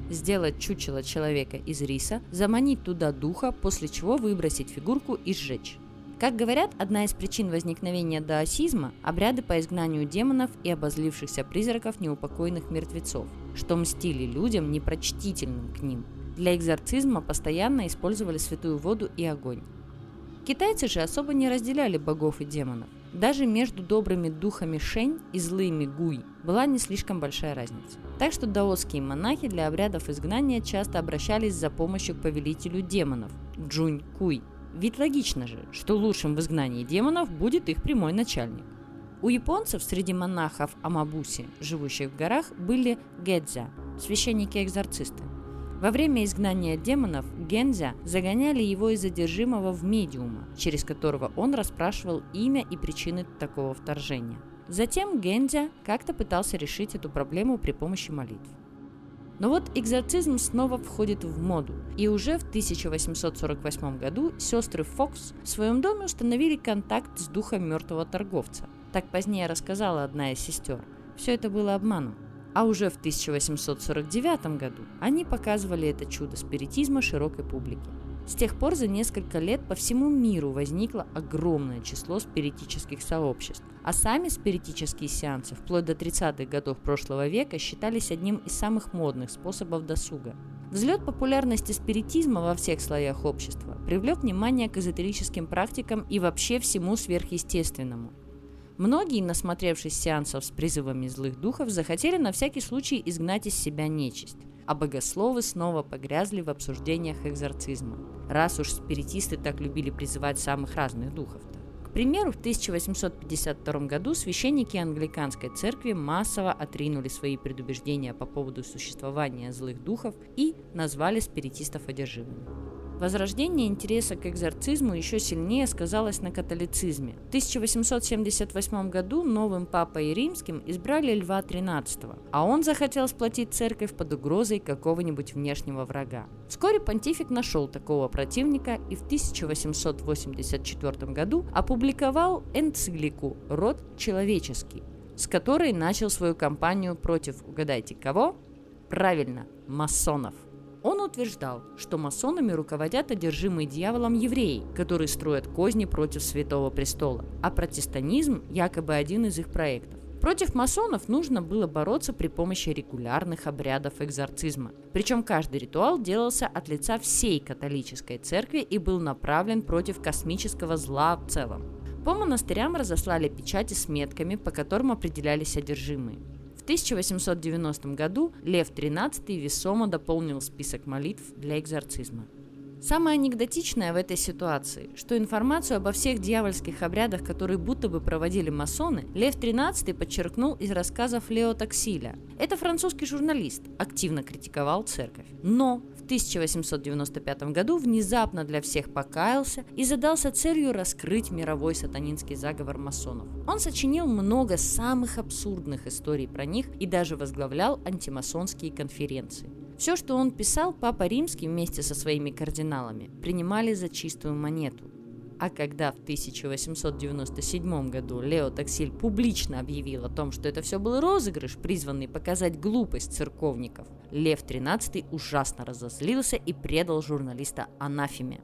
сделать чучело человека из риса, заманить туда духа, после чего выбросить фигурку и сжечь. Как говорят, одна из причин возникновения даосизма – обряды по изгнанию демонов и обозлившихся призраков неупокойных мертвецов, что мстили людям, непрочтительным к ним. Для экзорцизма постоянно использовали святую воду и огонь. Китайцы же особо не разделяли богов и демонов. Даже между добрыми духами Шень и злыми Гуй была не слишком большая разница. Так что даосские монахи для обрядов изгнания часто обращались за помощью к повелителю демонов – Джунь Куй – ведь логично же, что лучшим в изгнании демонов будет их прямой начальник. У японцев среди монахов Амабуси, живущих в горах, были гедзя – священники-экзорцисты. Во время изгнания демонов Гензя загоняли его из задержимого в медиума, через которого он расспрашивал имя и причины такого вторжения. Затем Гензя как-то пытался решить эту проблему при помощи молитв. Но вот экзорцизм снова входит в моду, и уже в 1848 году сестры Фокс в своем доме установили контакт с духом мертвого торговца. Так позднее рассказала одна из сестер. Все это было обманом. А уже в 1849 году они показывали это чудо спиритизма широкой публике. С тех пор за несколько лет по всему миру возникло огромное число спиритических сообществ, а сами спиритические сеансы вплоть до 30-х годов прошлого века считались одним из самых модных способов досуга. Взлет популярности спиритизма во всех слоях общества привлек внимание к эзотерическим практикам и вообще всему сверхъестественному. Многие, насмотревшись сеансов с призывами злых духов, захотели на всякий случай изгнать из себя нечисть а богословы снова погрязли в обсуждениях экзорцизма. Раз уж спиритисты так любили призывать самых разных духов-то. К примеру, в 1852 году священники англиканской церкви массово отринули свои предубеждения по поводу существования злых духов и назвали спиритистов одержимыми. Возрождение интереса к экзорцизму еще сильнее сказалось на католицизме. В 1878 году новым папой римским избрали Льва XIII, а он захотел сплотить церковь под угрозой какого-нибудь внешнего врага. Вскоре понтифик нашел такого противника и в 1884 году опубликовал энциклику «Род человеческий», с которой начал свою кампанию против, угадайте кого? Правильно, масонов. Он утверждал, что масонами руководят одержимые дьяволом евреи, которые строят козни против Святого Престола, а протестанизм якобы один из их проектов. Против масонов нужно было бороться при помощи регулярных обрядов экзорцизма. Причем каждый ритуал делался от лица всей католической церкви и был направлен против космического зла в целом. По монастырям разослали печати с метками, по которым определялись одержимые. 1890 году Лев XIII весомо дополнил список молитв для экзорцизма. Самое анекдотичное в этой ситуации, что информацию обо всех дьявольских обрядах, которые будто бы проводили масоны, Лев XIII подчеркнул из рассказов Лео Таксиля. Это французский журналист, активно критиковал церковь. Но в 1895 году внезапно для всех покаялся и задался целью раскрыть мировой сатанинский заговор масонов. Он сочинил много самых абсурдных историй про них и даже возглавлял антимасонские конференции. Все, что он писал, Папа Римский вместе со своими кардиналами принимали за чистую монету. А когда в 1897 году Лео Таксиль публично объявил о том, что это все был розыгрыш, призванный показать глупость церковников, Лев XIII ужасно разозлился и предал журналиста анафеме.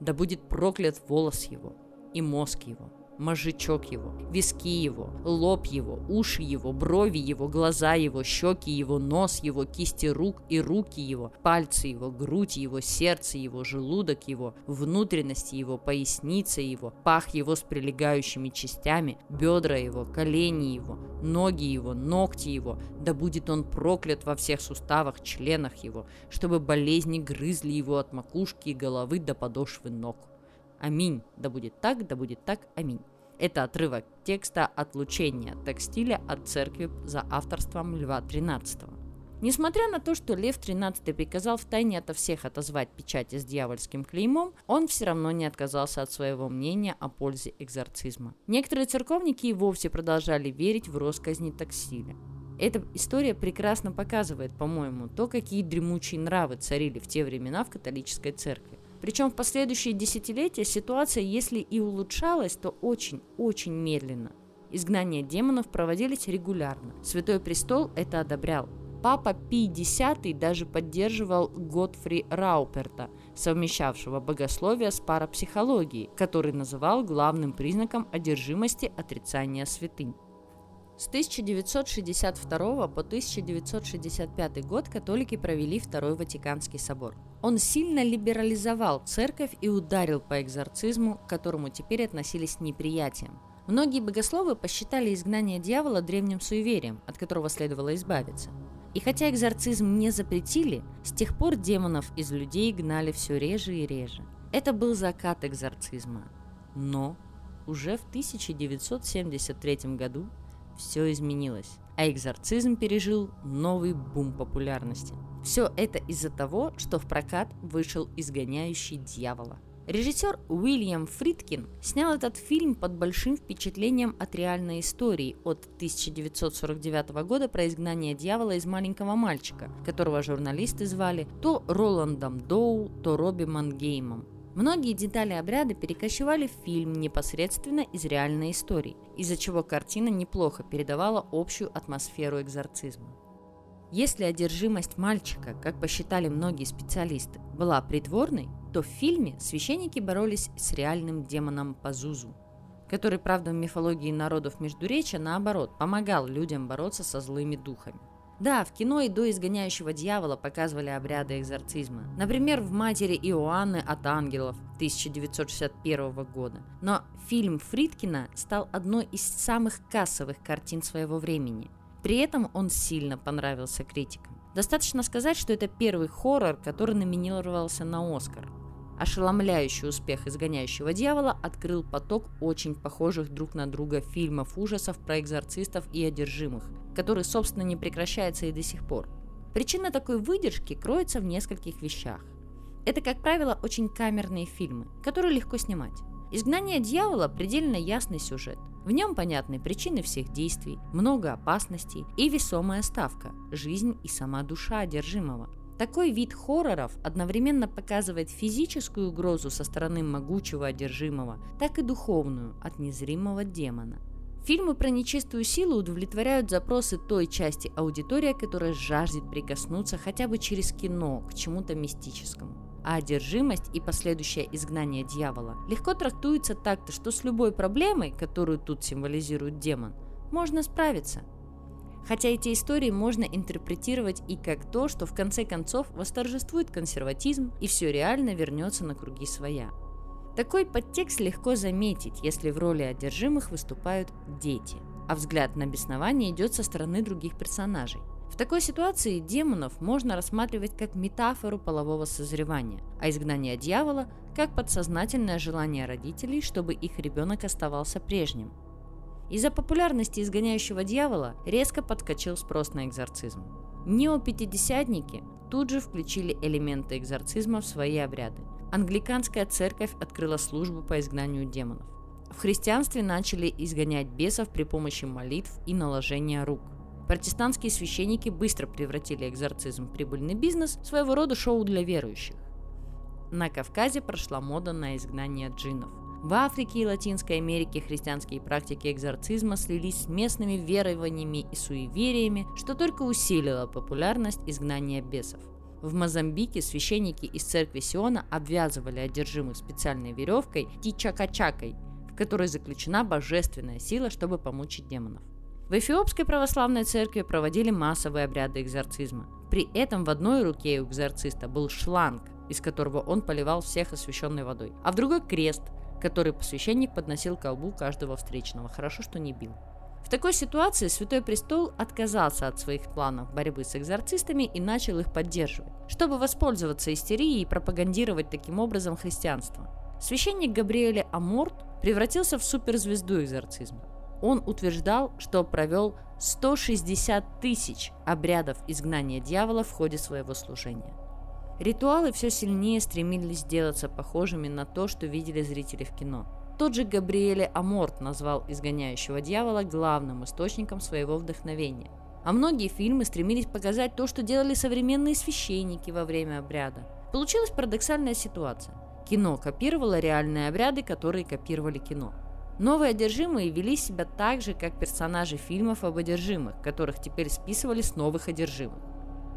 Да будет проклят волос его и мозг его – мозжечок его, виски его, лоб его, уши его, брови его, глаза его, щеки его, нос его, кисти рук и руки его, пальцы его, грудь его, сердце его, желудок его, внутренности его, поясница его, пах его с прилегающими частями, бедра его, колени его, ноги его, ногти его, да будет он проклят во всех суставах, членах его, чтобы болезни грызли его от макушки и головы до подошвы ног. Аминь. Да будет так, да будет так. Аминь. Это отрывок текста «Отлучение текстиля от церкви» за авторством Льва XIII. Несмотря на то, что Лев XIII приказал втайне ото всех отозвать печати с дьявольским клеймом, он все равно не отказался от своего мнения о пользе экзорцизма. Некоторые церковники и вовсе продолжали верить в росказни текстиля. Эта история прекрасно показывает, по-моему, то, какие дремучие нравы царили в те времена в католической церкви. Причем в последующие десятилетия ситуация, если и улучшалась, то очень-очень медленно. Изгнания демонов проводились регулярно. Святой престол это одобрял. Папа Пий X даже поддерживал Готфри Рауперта, совмещавшего богословие с парапсихологией, который называл главным признаком одержимости отрицания святынь. С 1962 по 1965 год католики провели Второй Ватиканский собор. Он сильно либерализовал церковь и ударил по экзорцизму, к которому теперь относились неприятием. Многие богословы посчитали изгнание дьявола древним суеверием, от которого следовало избавиться. И хотя экзорцизм не запретили, с тех пор демонов из людей гнали все реже и реже. Это был закат экзорцизма. Но уже в 1973 году все изменилось, а экзорцизм пережил новый бум популярности. Все это из-за того, что в прокат вышел «Изгоняющий дьявола». Режиссер Уильям Фридкин снял этот фильм под большим впечатлением от реальной истории от 1949 года про изгнание дьявола из маленького мальчика, которого журналисты звали то Роландом Доу, то Робби Мангеймом. Многие детали обряда перекочевали в фильм непосредственно из реальной истории, из-за чего картина неплохо передавала общую атмосферу экзорцизма. Если одержимость мальчика, как посчитали многие специалисты, была притворной, то в фильме священники боролись с реальным демоном Пазузу, который, правда, в мифологии народов Междуречия, наоборот, помогал людям бороться со злыми духами. Да, в кино и до «Изгоняющего дьявола» показывали обряды экзорцизма. Например, в «Матери Иоанны от ангелов» 1961 года. Но фильм Фридкина стал одной из самых кассовых картин своего времени. При этом он сильно понравился критикам. Достаточно сказать, что это первый хоррор, который номинировался на «Оскар». Ошеломляющий успех «Изгоняющего дьявола» открыл поток очень похожих друг на друга фильмов ужасов про экзорцистов и одержимых, который, собственно, не прекращается и до сих пор. Причина такой выдержки кроется в нескольких вещах. Это, как правило, очень камерные фильмы, которые легко снимать. «Изгнание дьявола» – предельно ясный сюжет. В нем понятны причины всех действий, много опасностей и весомая ставка – жизнь и сама душа одержимого – такой вид хорроров одновременно показывает физическую угрозу со стороны могучего одержимого, так и духовную от незримого демона. Фильмы про нечистую силу удовлетворяют запросы той части аудитории, которая жаждет прикоснуться хотя бы через кино к чему-то мистическому. А одержимость и последующее изгнание дьявола легко трактуется так-то, что с любой проблемой, которую тут символизирует демон, можно справиться – Хотя эти истории можно интерпретировать и как то, что в конце концов восторжествует консерватизм и все реально вернется на круги своя. Такой подтекст легко заметить, если в роли одержимых выступают дети, а взгляд на беснование идет со стороны других персонажей. В такой ситуации демонов можно рассматривать как метафору полового созревания, а изгнание дьявола – как подсознательное желание родителей, чтобы их ребенок оставался прежним. Из-за популярности изгоняющего дьявола резко подскочил спрос на экзорцизм. Неопятидесятники тут же включили элементы экзорцизма в свои обряды. Англиканская церковь открыла службу по изгнанию демонов. В христианстве начали изгонять бесов при помощи молитв и наложения рук. Протестантские священники быстро превратили экзорцизм в прибыльный бизнес, своего рода шоу для верующих. На Кавказе прошла мода на изгнание джиннов. В Африке и Латинской Америке христианские практики экзорцизма слились с местными верованиями и суевериями, что только усилило популярность изгнания бесов. В Мозамбике священники из церкви Сиона обвязывали одержимых специальной веревкой тичакачакой, в которой заключена божественная сила, чтобы помучить демонов. В Эфиопской православной церкви проводили массовые обряды экзорцизма. При этом в одной руке у экзорциста был шланг, из которого он поливал всех освященной водой, а в другой крест, который священник подносил колбу каждого встречного. Хорошо, что не бил. В такой ситуации Святой Престол отказался от своих планов борьбы с экзорцистами и начал их поддерживать, чтобы воспользоваться истерией и пропагандировать таким образом христианство. Священник Габриэле Аморт превратился в суперзвезду экзорцизма. Он утверждал, что провел 160 тысяч обрядов изгнания дьявола в ходе своего служения. Ритуалы все сильнее стремились сделаться похожими на то, что видели зрители в кино – тот же Габриэле Аморт назвал изгоняющего дьявола главным источником своего вдохновения. А многие фильмы стремились показать то, что делали современные священники во время обряда. Получилась парадоксальная ситуация. Кино копировало реальные обряды, которые копировали кино. Новые одержимые вели себя так же, как персонажи фильмов об одержимых, которых теперь списывали с новых одержимых.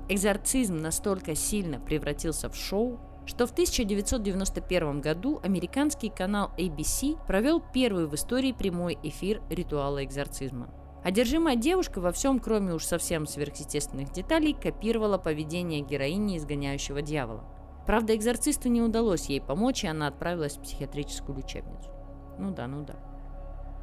Экзорцизм настолько сильно превратился в шоу, что в 1991 году американский канал ABC провел первый в истории прямой эфир ритуала экзорцизма. Одержимая девушка во всем, кроме уж совсем сверхъестественных деталей, копировала поведение героини изгоняющего дьявола. Правда, экзорцисту не удалось ей помочь, и она отправилась в психиатрическую лечебницу. Ну да, ну да.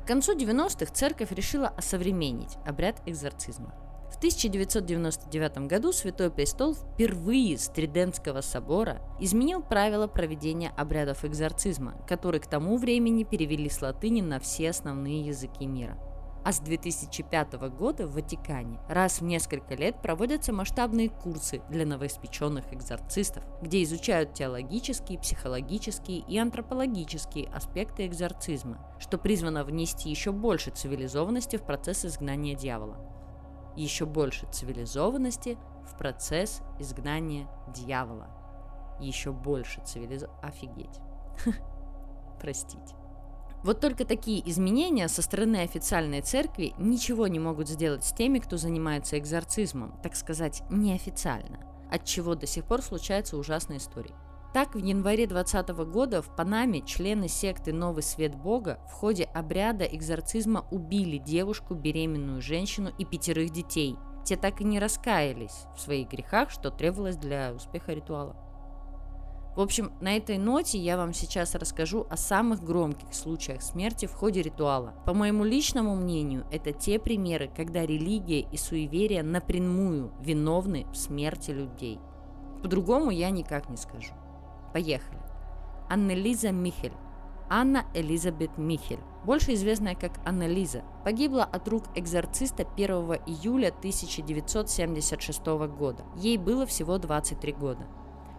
К концу 90-х церковь решила осовременить обряд экзорцизма. В 1999 году Святой Престол впервые с Тридентского собора изменил правила проведения обрядов экзорцизма, которые к тому времени перевели с латыни на все основные языки мира. А с 2005 года в Ватикане раз в несколько лет проводятся масштабные курсы для новоиспеченных экзорцистов, где изучают теологические, психологические и антропологические аспекты экзорцизма, что призвано внести еще больше цивилизованности в процесс изгнания дьявола еще больше цивилизованности в процесс изгнания дьявола. Еще больше цивилизованности. Офигеть. Простите. Вот только такие изменения со стороны официальной церкви ничего не могут сделать с теми, кто занимается экзорцизмом, так сказать, неофициально, от чего до сих пор случаются ужасные истории. Так, в январе 2020 года в Панаме члены секты «Новый свет Бога» в ходе обряда экзорцизма убили девушку, беременную женщину и пятерых детей. Те так и не раскаялись в своих грехах, что требовалось для успеха ритуала. В общем, на этой ноте я вам сейчас расскажу о самых громких случаях смерти в ходе ритуала. По моему личному мнению, это те примеры, когда религия и суеверия напрямую виновны в смерти людей. По-другому я никак не скажу. Поехали. Аннелиза Михель. Анна Элизабет Михель, больше известная как Аннелиза, погибла от рук экзорциста 1 июля 1976 года. Ей было всего 23 года.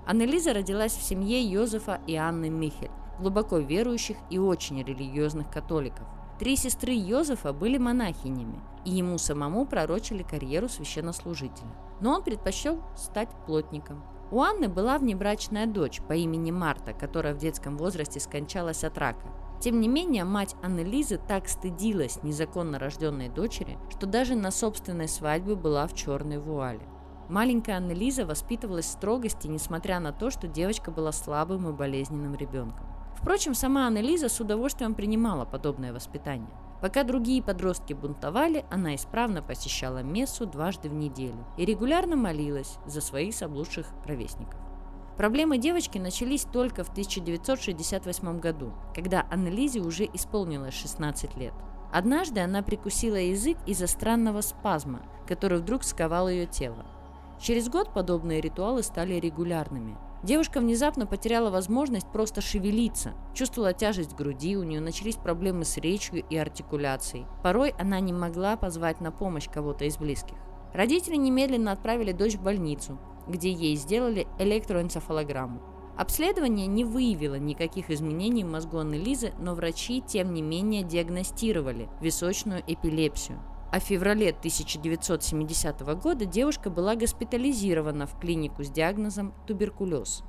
Аннелиза родилась в семье Йозефа и Анны Михель, глубоко верующих и очень религиозных католиков. Три сестры Йозефа были монахинями, и ему самому пророчили карьеру священнослужителя. Но он предпочел стать плотником. У Анны была внебрачная дочь по имени Марта, которая в детском возрасте скончалась от рака. Тем не менее, мать Анны Лизы так стыдилась незаконно рожденной дочери, что даже на собственной свадьбе была в черной вуале. Маленькая Анна Лиза воспитывалась в строгости, несмотря на то, что девочка была слабым и болезненным ребенком. Впрочем, сама Анна Лиза с удовольствием принимала подобное воспитание. Пока другие подростки бунтовали, она исправно посещала мессу дважды в неделю и регулярно молилась за своих соблудших ровесников. Проблемы девочки начались только в 1968 году, когда Аннелизе уже исполнилось 16 лет. Однажды она прикусила язык из-за странного спазма, который вдруг сковал ее тело. Через год подобные ритуалы стали регулярными. Девушка внезапно потеряла возможность просто шевелиться, чувствовала тяжесть груди, у нее начались проблемы с речью и артикуляцией. Порой она не могла позвать на помощь кого-то из близких. Родители немедленно отправили дочь в больницу, где ей сделали электроэнцефалограмму. Обследование не выявило никаких изменений в мозгу Аннелизы, но врачи, тем не менее, диагностировали височную эпилепсию. А в феврале 1970 года девушка была госпитализирована в клинику с диагнозом туберкулез.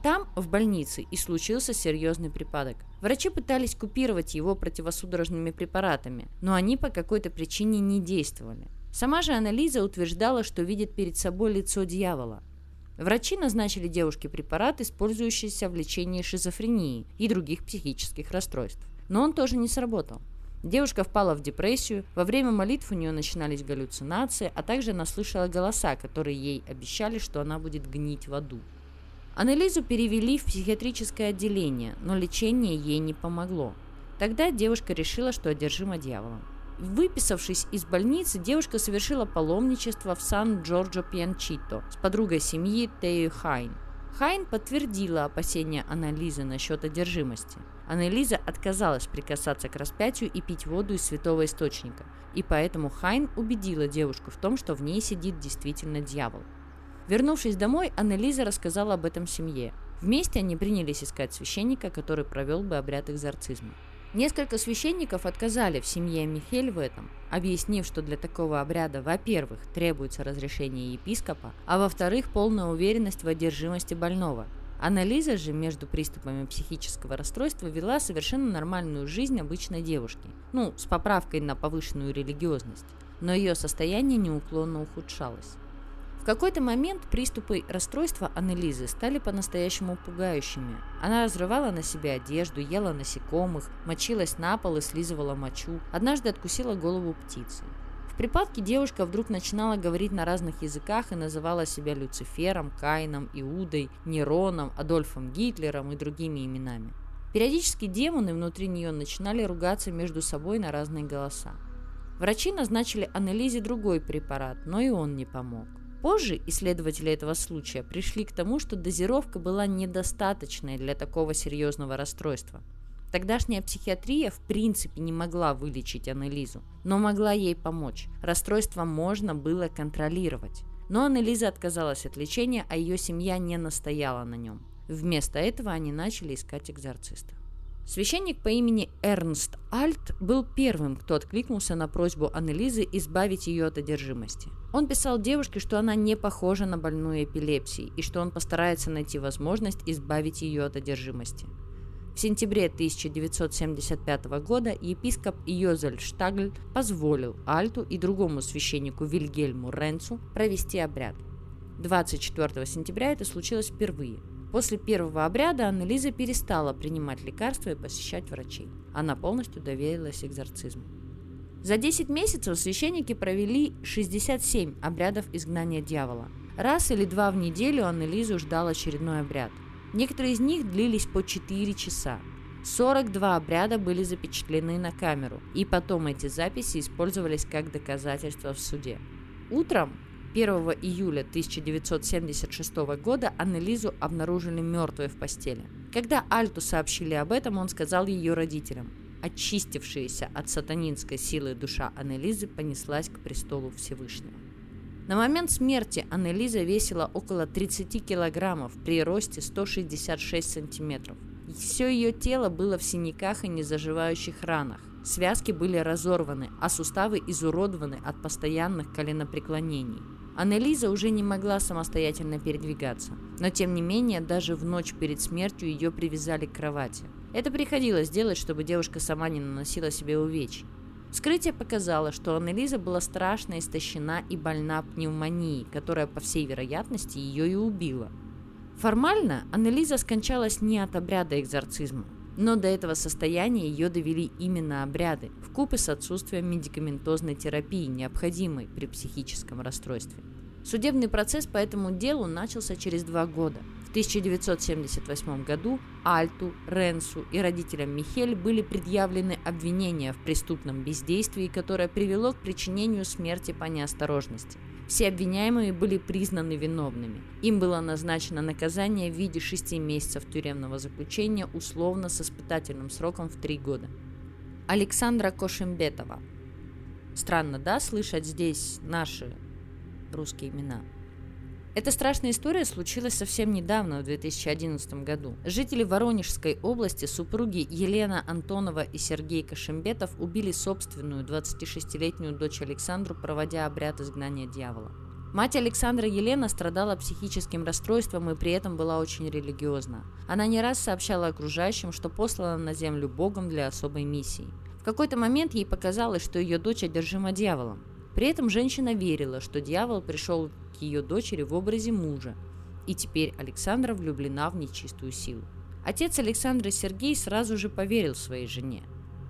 Там, в больнице, и случился серьезный припадок. Врачи пытались купировать его противосудорожными препаратами, но они по какой-то причине не действовали. Сама же Анализа утверждала, что видит перед собой лицо дьявола – Врачи назначили девушке препарат, использующийся в лечении шизофрении и других психических расстройств. Но он тоже не сработал. Девушка впала в депрессию, во время молитв у нее начинались галлюцинации, а также она слышала голоса, которые ей обещали, что она будет гнить в аду. Аннелизу перевели в психиатрическое отделение, но лечение ей не помогло. Тогда девушка решила, что одержима дьяволом. Выписавшись из больницы, девушка совершила паломничество в Сан-Джорджо-Пьянчито с подругой семьи Тею Хайн. Хайн подтвердила опасения Анализы насчет одержимости. Анализа отказалась прикасаться к распятию и пить воду из святого источника, и поэтому Хайн убедила девушку в том, что в ней сидит действительно дьявол. Вернувшись домой, Анализа рассказала об этом семье. Вместе они принялись искать священника, который провел бы обряд экзорцизма. Несколько священников отказали в семье Михель в этом, объяснив, что для такого обряда, во-первых, требуется разрешение епископа, а во-вторых, полная уверенность в одержимости больного. Анализа же между приступами психического расстройства вела совершенно нормальную жизнь обычной девушки, ну, с поправкой на повышенную религиозность, но ее состояние неуклонно ухудшалось. В какой-то момент приступы расстройства Аннелизы стали по-настоящему пугающими. Она разрывала на себе одежду, ела насекомых, мочилась на пол и слизывала мочу. Однажды откусила голову птицы. В припадке девушка вдруг начинала говорить на разных языках и называла себя Люцифером, Каином, Иудой, Нероном, Адольфом Гитлером и другими именами. Периодически демоны внутри нее начинали ругаться между собой на разные голоса. Врачи назначили Аннелизе другой препарат, но и он не помог. Позже исследователи этого случая пришли к тому, что дозировка была недостаточной для такого серьезного расстройства. Тогдашняя психиатрия в принципе не могла вылечить Аннелизу, но могла ей помочь. Расстройство можно было контролировать. Но Аннелиза отказалась от лечения, а ее семья не настояла на нем. Вместо этого они начали искать экзорциста. Священник по имени Эрнст Альт был первым, кто откликнулся на просьбу Аннелизы избавить ее от одержимости. Он писал девушке, что она не похожа на больную эпилепсией и что он постарается найти возможность избавить ее от одержимости. В сентябре 1975 года епископ Йозель Штагль позволил Альту и другому священнику Вильгельму Ренцу провести обряд. 24 сентября это случилось впервые – После первого обряда Анна-Лиза перестала принимать лекарства и посещать врачей. Она полностью доверилась экзорцизму. За 10 месяцев священники провели 67 обрядов изгнания дьявола. Раз или два в неделю Анна-Лизу ждал очередной обряд. Некоторые из них длились по 4 часа. 42 обряда были запечатлены на камеру, и потом эти записи использовались как доказательства в суде. Утром 1 июля 1976 года Аннелизу обнаружили мертвой в постели. Когда Альту сообщили об этом, он сказал ее родителям. Очистившаяся от сатанинской силы душа Аннелизы понеслась к престолу Всевышнего. На момент смерти Аннелиза весила около 30 килограммов при росте 166 сантиметров. Все ее тело было в синяках и незаживающих ранах. Связки были разорваны, а суставы изуродованы от постоянных коленопреклонений. Аннелиза уже не могла самостоятельно передвигаться, но тем не менее даже в ночь перед смертью ее привязали к кровати. Это приходилось делать, чтобы девушка сама не наносила себе увечий. Вскрытие показало, что Аннелиза была страшно истощена и больна пневмонией, которая, по всей вероятности, ее и убила. Формально Аннелиза скончалась не от обряда экзорцизма, но до этого состояния ее довели именно обряды, вкупе с отсутствием медикаментозной терапии, необходимой при психическом расстройстве. Судебный процесс по этому делу начался через два года. В 1978 году Альту, Ренсу и родителям Михель были предъявлены обвинения в преступном бездействии, которое привело к причинению смерти по неосторожности. Все обвиняемые были признаны виновными. Им было назначено наказание в виде шести месяцев тюремного заключения условно с испытательным сроком в три года. Александра Кошембетова. Странно, да, слышать здесь наши русские имена? Эта страшная история случилась совсем недавно, в 2011 году. Жители Воронежской области, супруги Елена Антонова и Сергей Кашембетов убили собственную 26-летнюю дочь Александру, проводя обряд изгнания дьявола. Мать Александра Елена страдала психическим расстройством и при этом была очень религиозна. Она не раз сообщала окружающим, что послана на землю Богом для особой миссии. В какой-то момент ей показалось, что ее дочь одержима дьяволом. При этом женщина верила, что дьявол пришел к ее дочери в образе мужа, и теперь Александра влюблена в нечистую силу. Отец Александры Сергей сразу же поверил своей жене.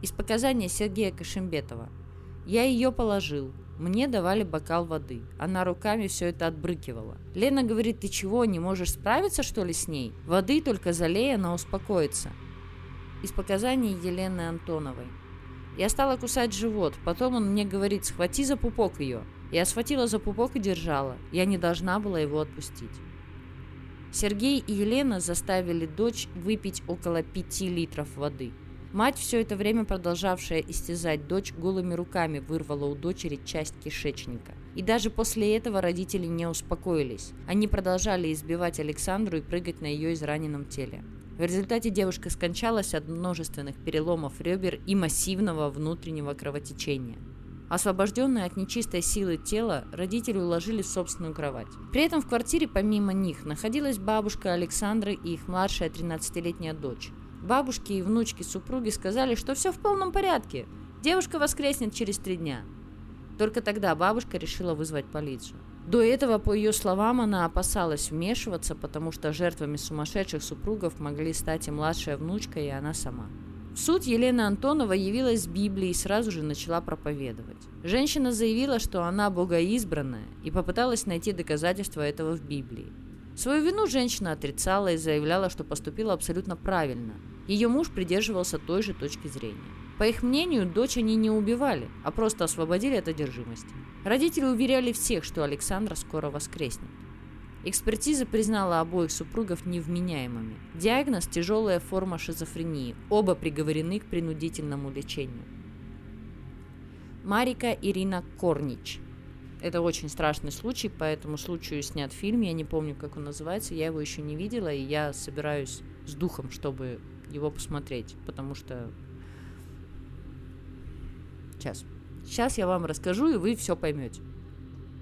Из показания Сергея Кашембетова. «Я ее положил. Мне давали бокал воды. Она руками все это отбрыкивала. Лена говорит, ты чего, не можешь справиться, что ли, с ней? Воды только залей, она успокоится». Из показаний Елены Антоновой. Я стала кусать живот. Потом он мне говорит, схвати за пупок ее. Я схватила за пупок и держала. Я не должна была его отпустить. Сергей и Елена заставили дочь выпить около пяти литров воды. Мать, все это время продолжавшая истязать дочь, голыми руками вырвала у дочери часть кишечника. И даже после этого родители не успокоились. Они продолжали избивать Александру и прыгать на ее израненном теле. В результате девушка скончалась от множественных переломов ребер и массивного внутреннего кровотечения. Освобожденные от нечистой силы тела, родители уложили в собственную кровать. При этом в квартире помимо них находилась бабушка Александры и их младшая 13-летняя дочь. Бабушки и внучки супруги сказали, что все в полном порядке. Девушка воскреснет через три дня. Только тогда бабушка решила вызвать полицию. До этого, по ее словам, она опасалась вмешиваться, потому что жертвами сумасшедших супругов могли стать и младшая внучка, и она сама. В суд Елена Антонова явилась с Библией и сразу же начала проповедовать. Женщина заявила, что она богоизбранная, и попыталась найти доказательства этого в Библии. Свою вину женщина отрицала и заявляла, что поступила абсолютно правильно. Ее муж придерживался той же точки зрения. По их мнению, дочь они не убивали, а просто освободили от одержимости. Родители уверяли всех, что Александра скоро воскреснет. Экспертиза признала обоих супругов невменяемыми. Диагноз – тяжелая форма шизофрении. Оба приговорены к принудительному лечению. Марика Ирина Корнич. Это очень страшный случай, по этому случаю снят фильм, я не помню, как он называется, я его еще не видела, и я собираюсь с духом, чтобы его посмотреть, потому что... Сейчас. Сейчас я вам расскажу, и вы все поймете.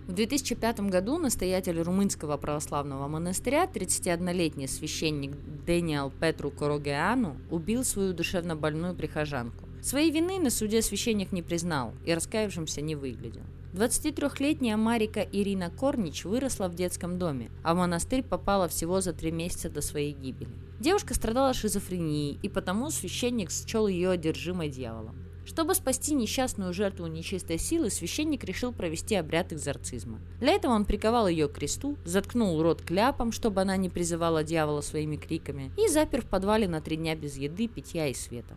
В 2005 году настоятель румынского православного монастыря, 31-летний священник Дэниел Петру Корогеану, убил свою душевно больную прихожанку. Своей вины на суде священник не признал и раскаявшимся не выглядел. 23-летняя Марика Ирина Корнич выросла в детском доме, а в монастырь попала всего за три месяца до своей гибели. Девушка страдала шизофренией, и потому священник счел ее одержимой дьяволом. Чтобы спасти несчастную жертву нечистой силы, священник решил провести обряд экзорцизма. Для этого он приковал ее к кресту, заткнул рот кляпом, чтобы она не призывала дьявола своими криками, и запер в подвале на три дня без еды, питья и света.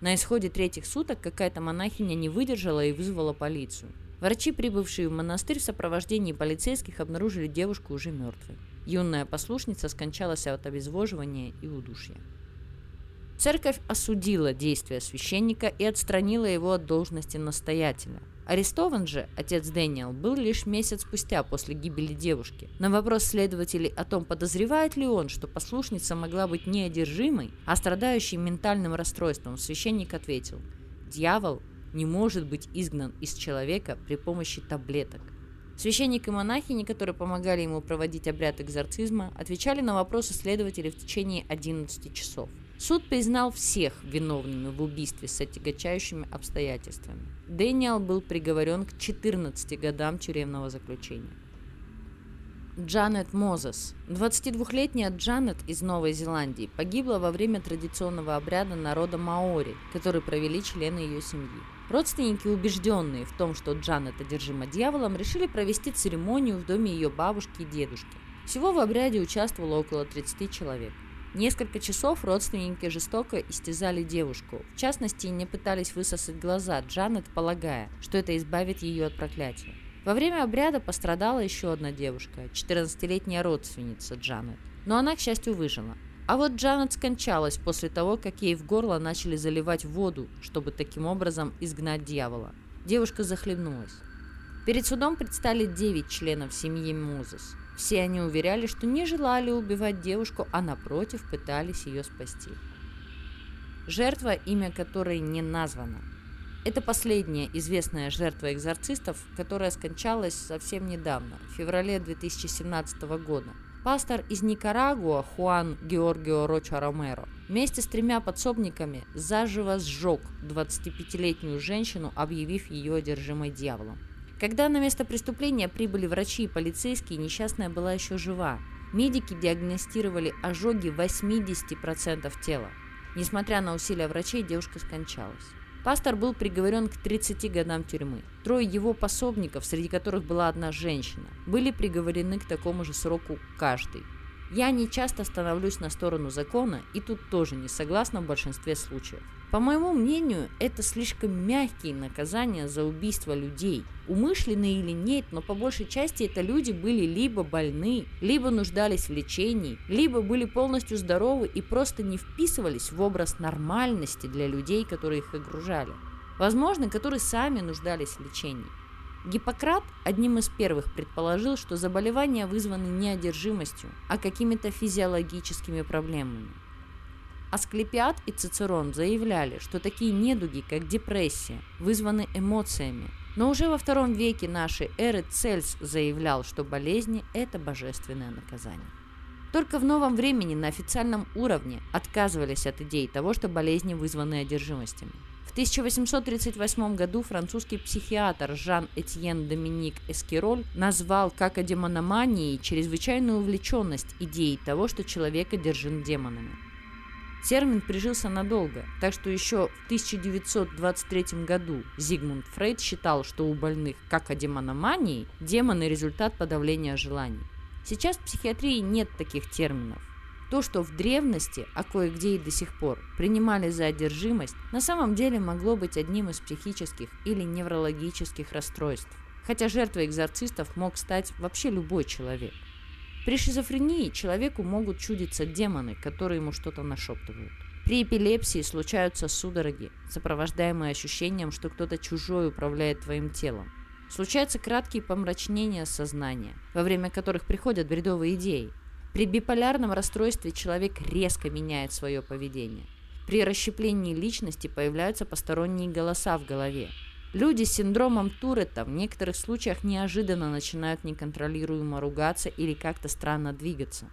На исходе третьих суток какая-то монахиня не выдержала и вызвала полицию. Врачи, прибывшие в монастырь в сопровождении полицейских, обнаружили девушку уже мертвой. Юная послушница скончалась от обезвоживания и удушья. Церковь осудила действия священника и отстранила его от должности настоятеля. Арестован же отец Дэниел был лишь месяц спустя после гибели девушки. На вопрос следователей о том, подозревает ли он, что послушница могла быть не одержимой, а страдающей ментальным расстройством, священник ответил «Дьявол не может быть изгнан из человека при помощи таблеток. Священник и монахини, которые помогали ему проводить обряд экзорцизма, отвечали на вопросы следователей в течение 11 часов. Суд признал всех виновными в убийстве с отягочающими обстоятельствами. Дэниел был приговорен к 14 годам тюремного заключения. Джанет Мозес. 22-летняя Джанет из Новой Зеландии погибла во время традиционного обряда народа Маори, который провели члены ее семьи. Родственники, убежденные в том, что Джанет одержима дьяволом, решили провести церемонию в доме ее бабушки и дедушки. Всего в обряде участвовало около 30 человек. Несколько часов родственники жестоко истязали девушку. В частности, не пытались высосать глаза Джанет, полагая, что это избавит ее от проклятия. Во время обряда пострадала еще одна девушка, 14-летняя родственница Джанет. Но она, к счастью, выжила. А вот Джанет скончалась после того, как ей в горло начали заливать воду, чтобы таким образом изгнать дьявола. Девушка захлебнулась. Перед судом предстали 9 членов семьи Музес. Все они уверяли, что не желали убивать девушку, а напротив пытались ее спасти. Жертва, имя которой не названо. Это последняя известная жертва экзорцистов, которая скончалась совсем недавно, в феврале 2017 года – Пастор из Никарагуа Хуан Георгио Роча Ромеро вместе с тремя подсобниками заживо сжег 25-летнюю женщину, объявив ее одержимой дьяволом. Когда на место преступления прибыли врачи и полицейские, несчастная была еще жива. Медики диагностировали ожоги 80% тела. Несмотря на усилия врачей, девушка скончалась. Пастор был приговорен к 30 годам тюрьмы. Трое его пособников, среди которых была одна женщина, были приговорены к такому же сроку каждый. Я не часто становлюсь на сторону закона и тут тоже не согласна в большинстве случаев. По моему мнению, это слишком мягкие наказания за убийство людей. Умышленные или нет, но по большей части это люди были либо больны, либо нуждались в лечении, либо были полностью здоровы и просто не вписывались в образ нормальности для людей, которые их окружали. Возможно, которые сами нуждались в лечении. Гиппократ одним из первых предположил, что заболевания вызваны не одержимостью, а какими-то физиологическими проблемами. Асклепиад и Цицерон заявляли, что такие недуги, как депрессия, вызваны эмоциями. Но уже во втором веке нашей эры Цельс заявлял, что болезни – это божественное наказание. Только в новом времени на официальном уровне отказывались от идей того, что болезни вызваны одержимостями. В 1838 году французский психиатр Жан-Этьен Доминик Эскироль назвал как о демономании чрезвычайную увлеченность идеей того, что человек одержим демонами. Термин прижился надолго, так что еще в 1923 году Зигмунд Фрейд считал, что у больных, как о демономании, демоны – результат подавления желаний. Сейчас в психиатрии нет таких терминов. То, что в древности, а кое-где и до сих пор, принимали за одержимость, на самом деле могло быть одним из психических или неврологических расстройств. Хотя жертвой экзорцистов мог стать вообще любой человек. При шизофрении человеку могут чудиться демоны, которые ему что-то нашептывают. При эпилепсии случаются судороги, сопровождаемые ощущением, что кто-то чужой управляет твоим телом. Случаются краткие помрачнения сознания, во время которых приходят бредовые идеи. При биполярном расстройстве человек резко меняет свое поведение. При расщеплении личности появляются посторонние голоса в голове, Люди с синдромом Туретта в некоторых случаях неожиданно начинают неконтролируемо ругаться или как-то странно двигаться.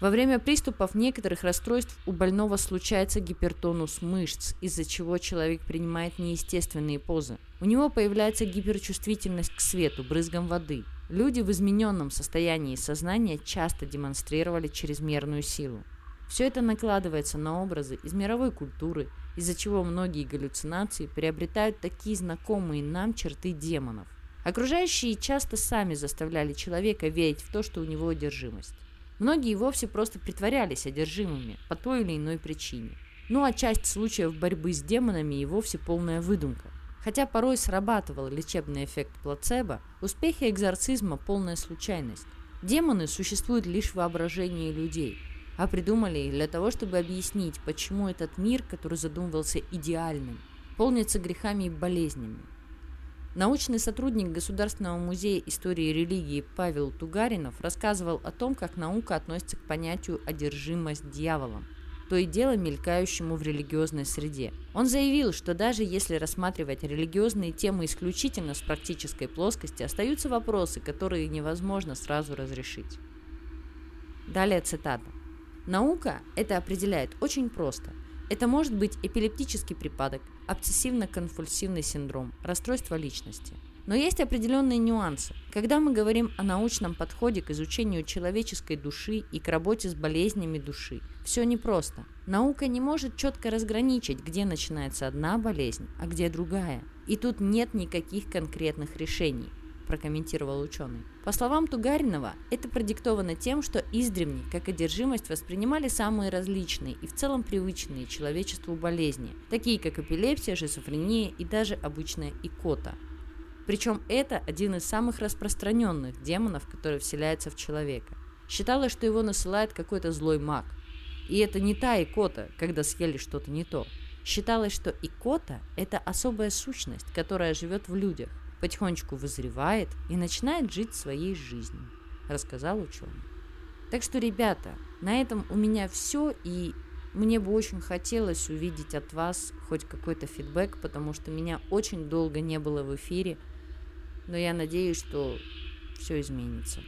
Во время приступов некоторых расстройств у больного случается гипертонус мышц, из-за чего человек принимает неестественные позы. У него появляется гиперчувствительность к свету, брызгам воды. Люди в измененном состоянии сознания часто демонстрировали чрезмерную силу. Все это накладывается на образы из мировой культуры, из-за чего многие галлюцинации приобретают такие знакомые нам черты демонов. Окружающие часто сами заставляли человека верить в то, что у него одержимость. Многие вовсе просто притворялись одержимыми по той или иной причине. Ну а часть случаев борьбы с демонами и вовсе полная выдумка. Хотя порой срабатывал лечебный эффект плацебо, успехи экзорцизма – полная случайность. Демоны существуют лишь в воображении людей – а придумали для того, чтобы объяснить, почему этот мир, который задумывался идеальным, полнится грехами и болезнями. Научный сотрудник Государственного музея истории и религии Павел Тугаринов рассказывал о том, как наука относится к понятию «одержимость дьяволом», то и дело мелькающему в религиозной среде. Он заявил, что даже если рассматривать религиозные темы исключительно с практической плоскости, остаются вопросы, которые невозможно сразу разрешить. Далее цитата. Наука это определяет очень просто. Это может быть эпилептический припадок, обсессивно-конфульсивный синдром, расстройство личности. Но есть определенные нюансы. Когда мы говорим о научном подходе к изучению человеческой души и к работе с болезнями души, все непросто. Наука не может четко разграничить, где начинается одна болезнь, а где другая. И тут нет никаких конкретных решений прокомментировал ученый. По словам Тугаринова, это продиктовано тем, что издревне, как одержимость, воспринимали самые различные и в целом привычные человечеству болезни, такие как эпилепсия, шизофрения и даже обычная икота. Причем это один из самых распространенных демонов, который вселяется в человека. Считалось, что его насылает какой-то злой маг. И это не та икота, когда съели что-то не то. Считалось, что икота – это особая сущность, которая живет в людях, потихонечку вызревает и начинает жить своей жизнью, рассказал ученый. Так что, ребята, на этом у меня все, и мне бы очень хотелось увидеть от вас хоть какой-то фидбэк, потому что меня очень долго не было в эфире, но я надеюсь, что все изменится.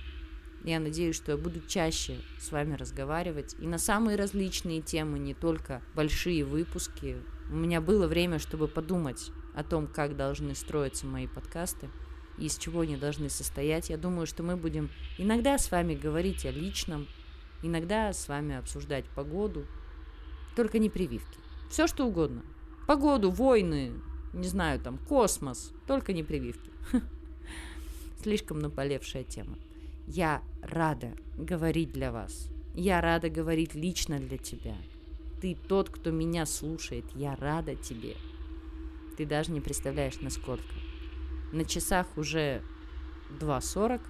Я надеюсь, что я буду чаще с вами разговаривать и на самые различные темы, не только большие выпуски. У меня было время, чтобы подумать о том, как должны строиться мои подкасты и из чего они должны состоять. Я думаю, что мы будем иногда с вами говорить о личном, иногда с вами обсуждать погоду, только не прививки. Все что угодно. Погоду, войны, не знаю, там, космос, только не прививки. Слишком наболевшая тема. Я рада говорить для вас. Я рада говорить лично для тебя. Ты тот, кто меня слушает. Я рада тебе. Ты даже не представляешь, насколько. На часах уже 2.40,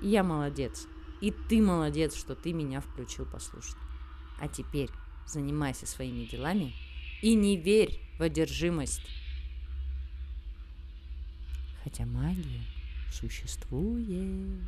и я молодец. И ты молодец, что ты меня включил послушать. А теперь занимайся своими делами и не верь в одержимость. Хотя магия существует.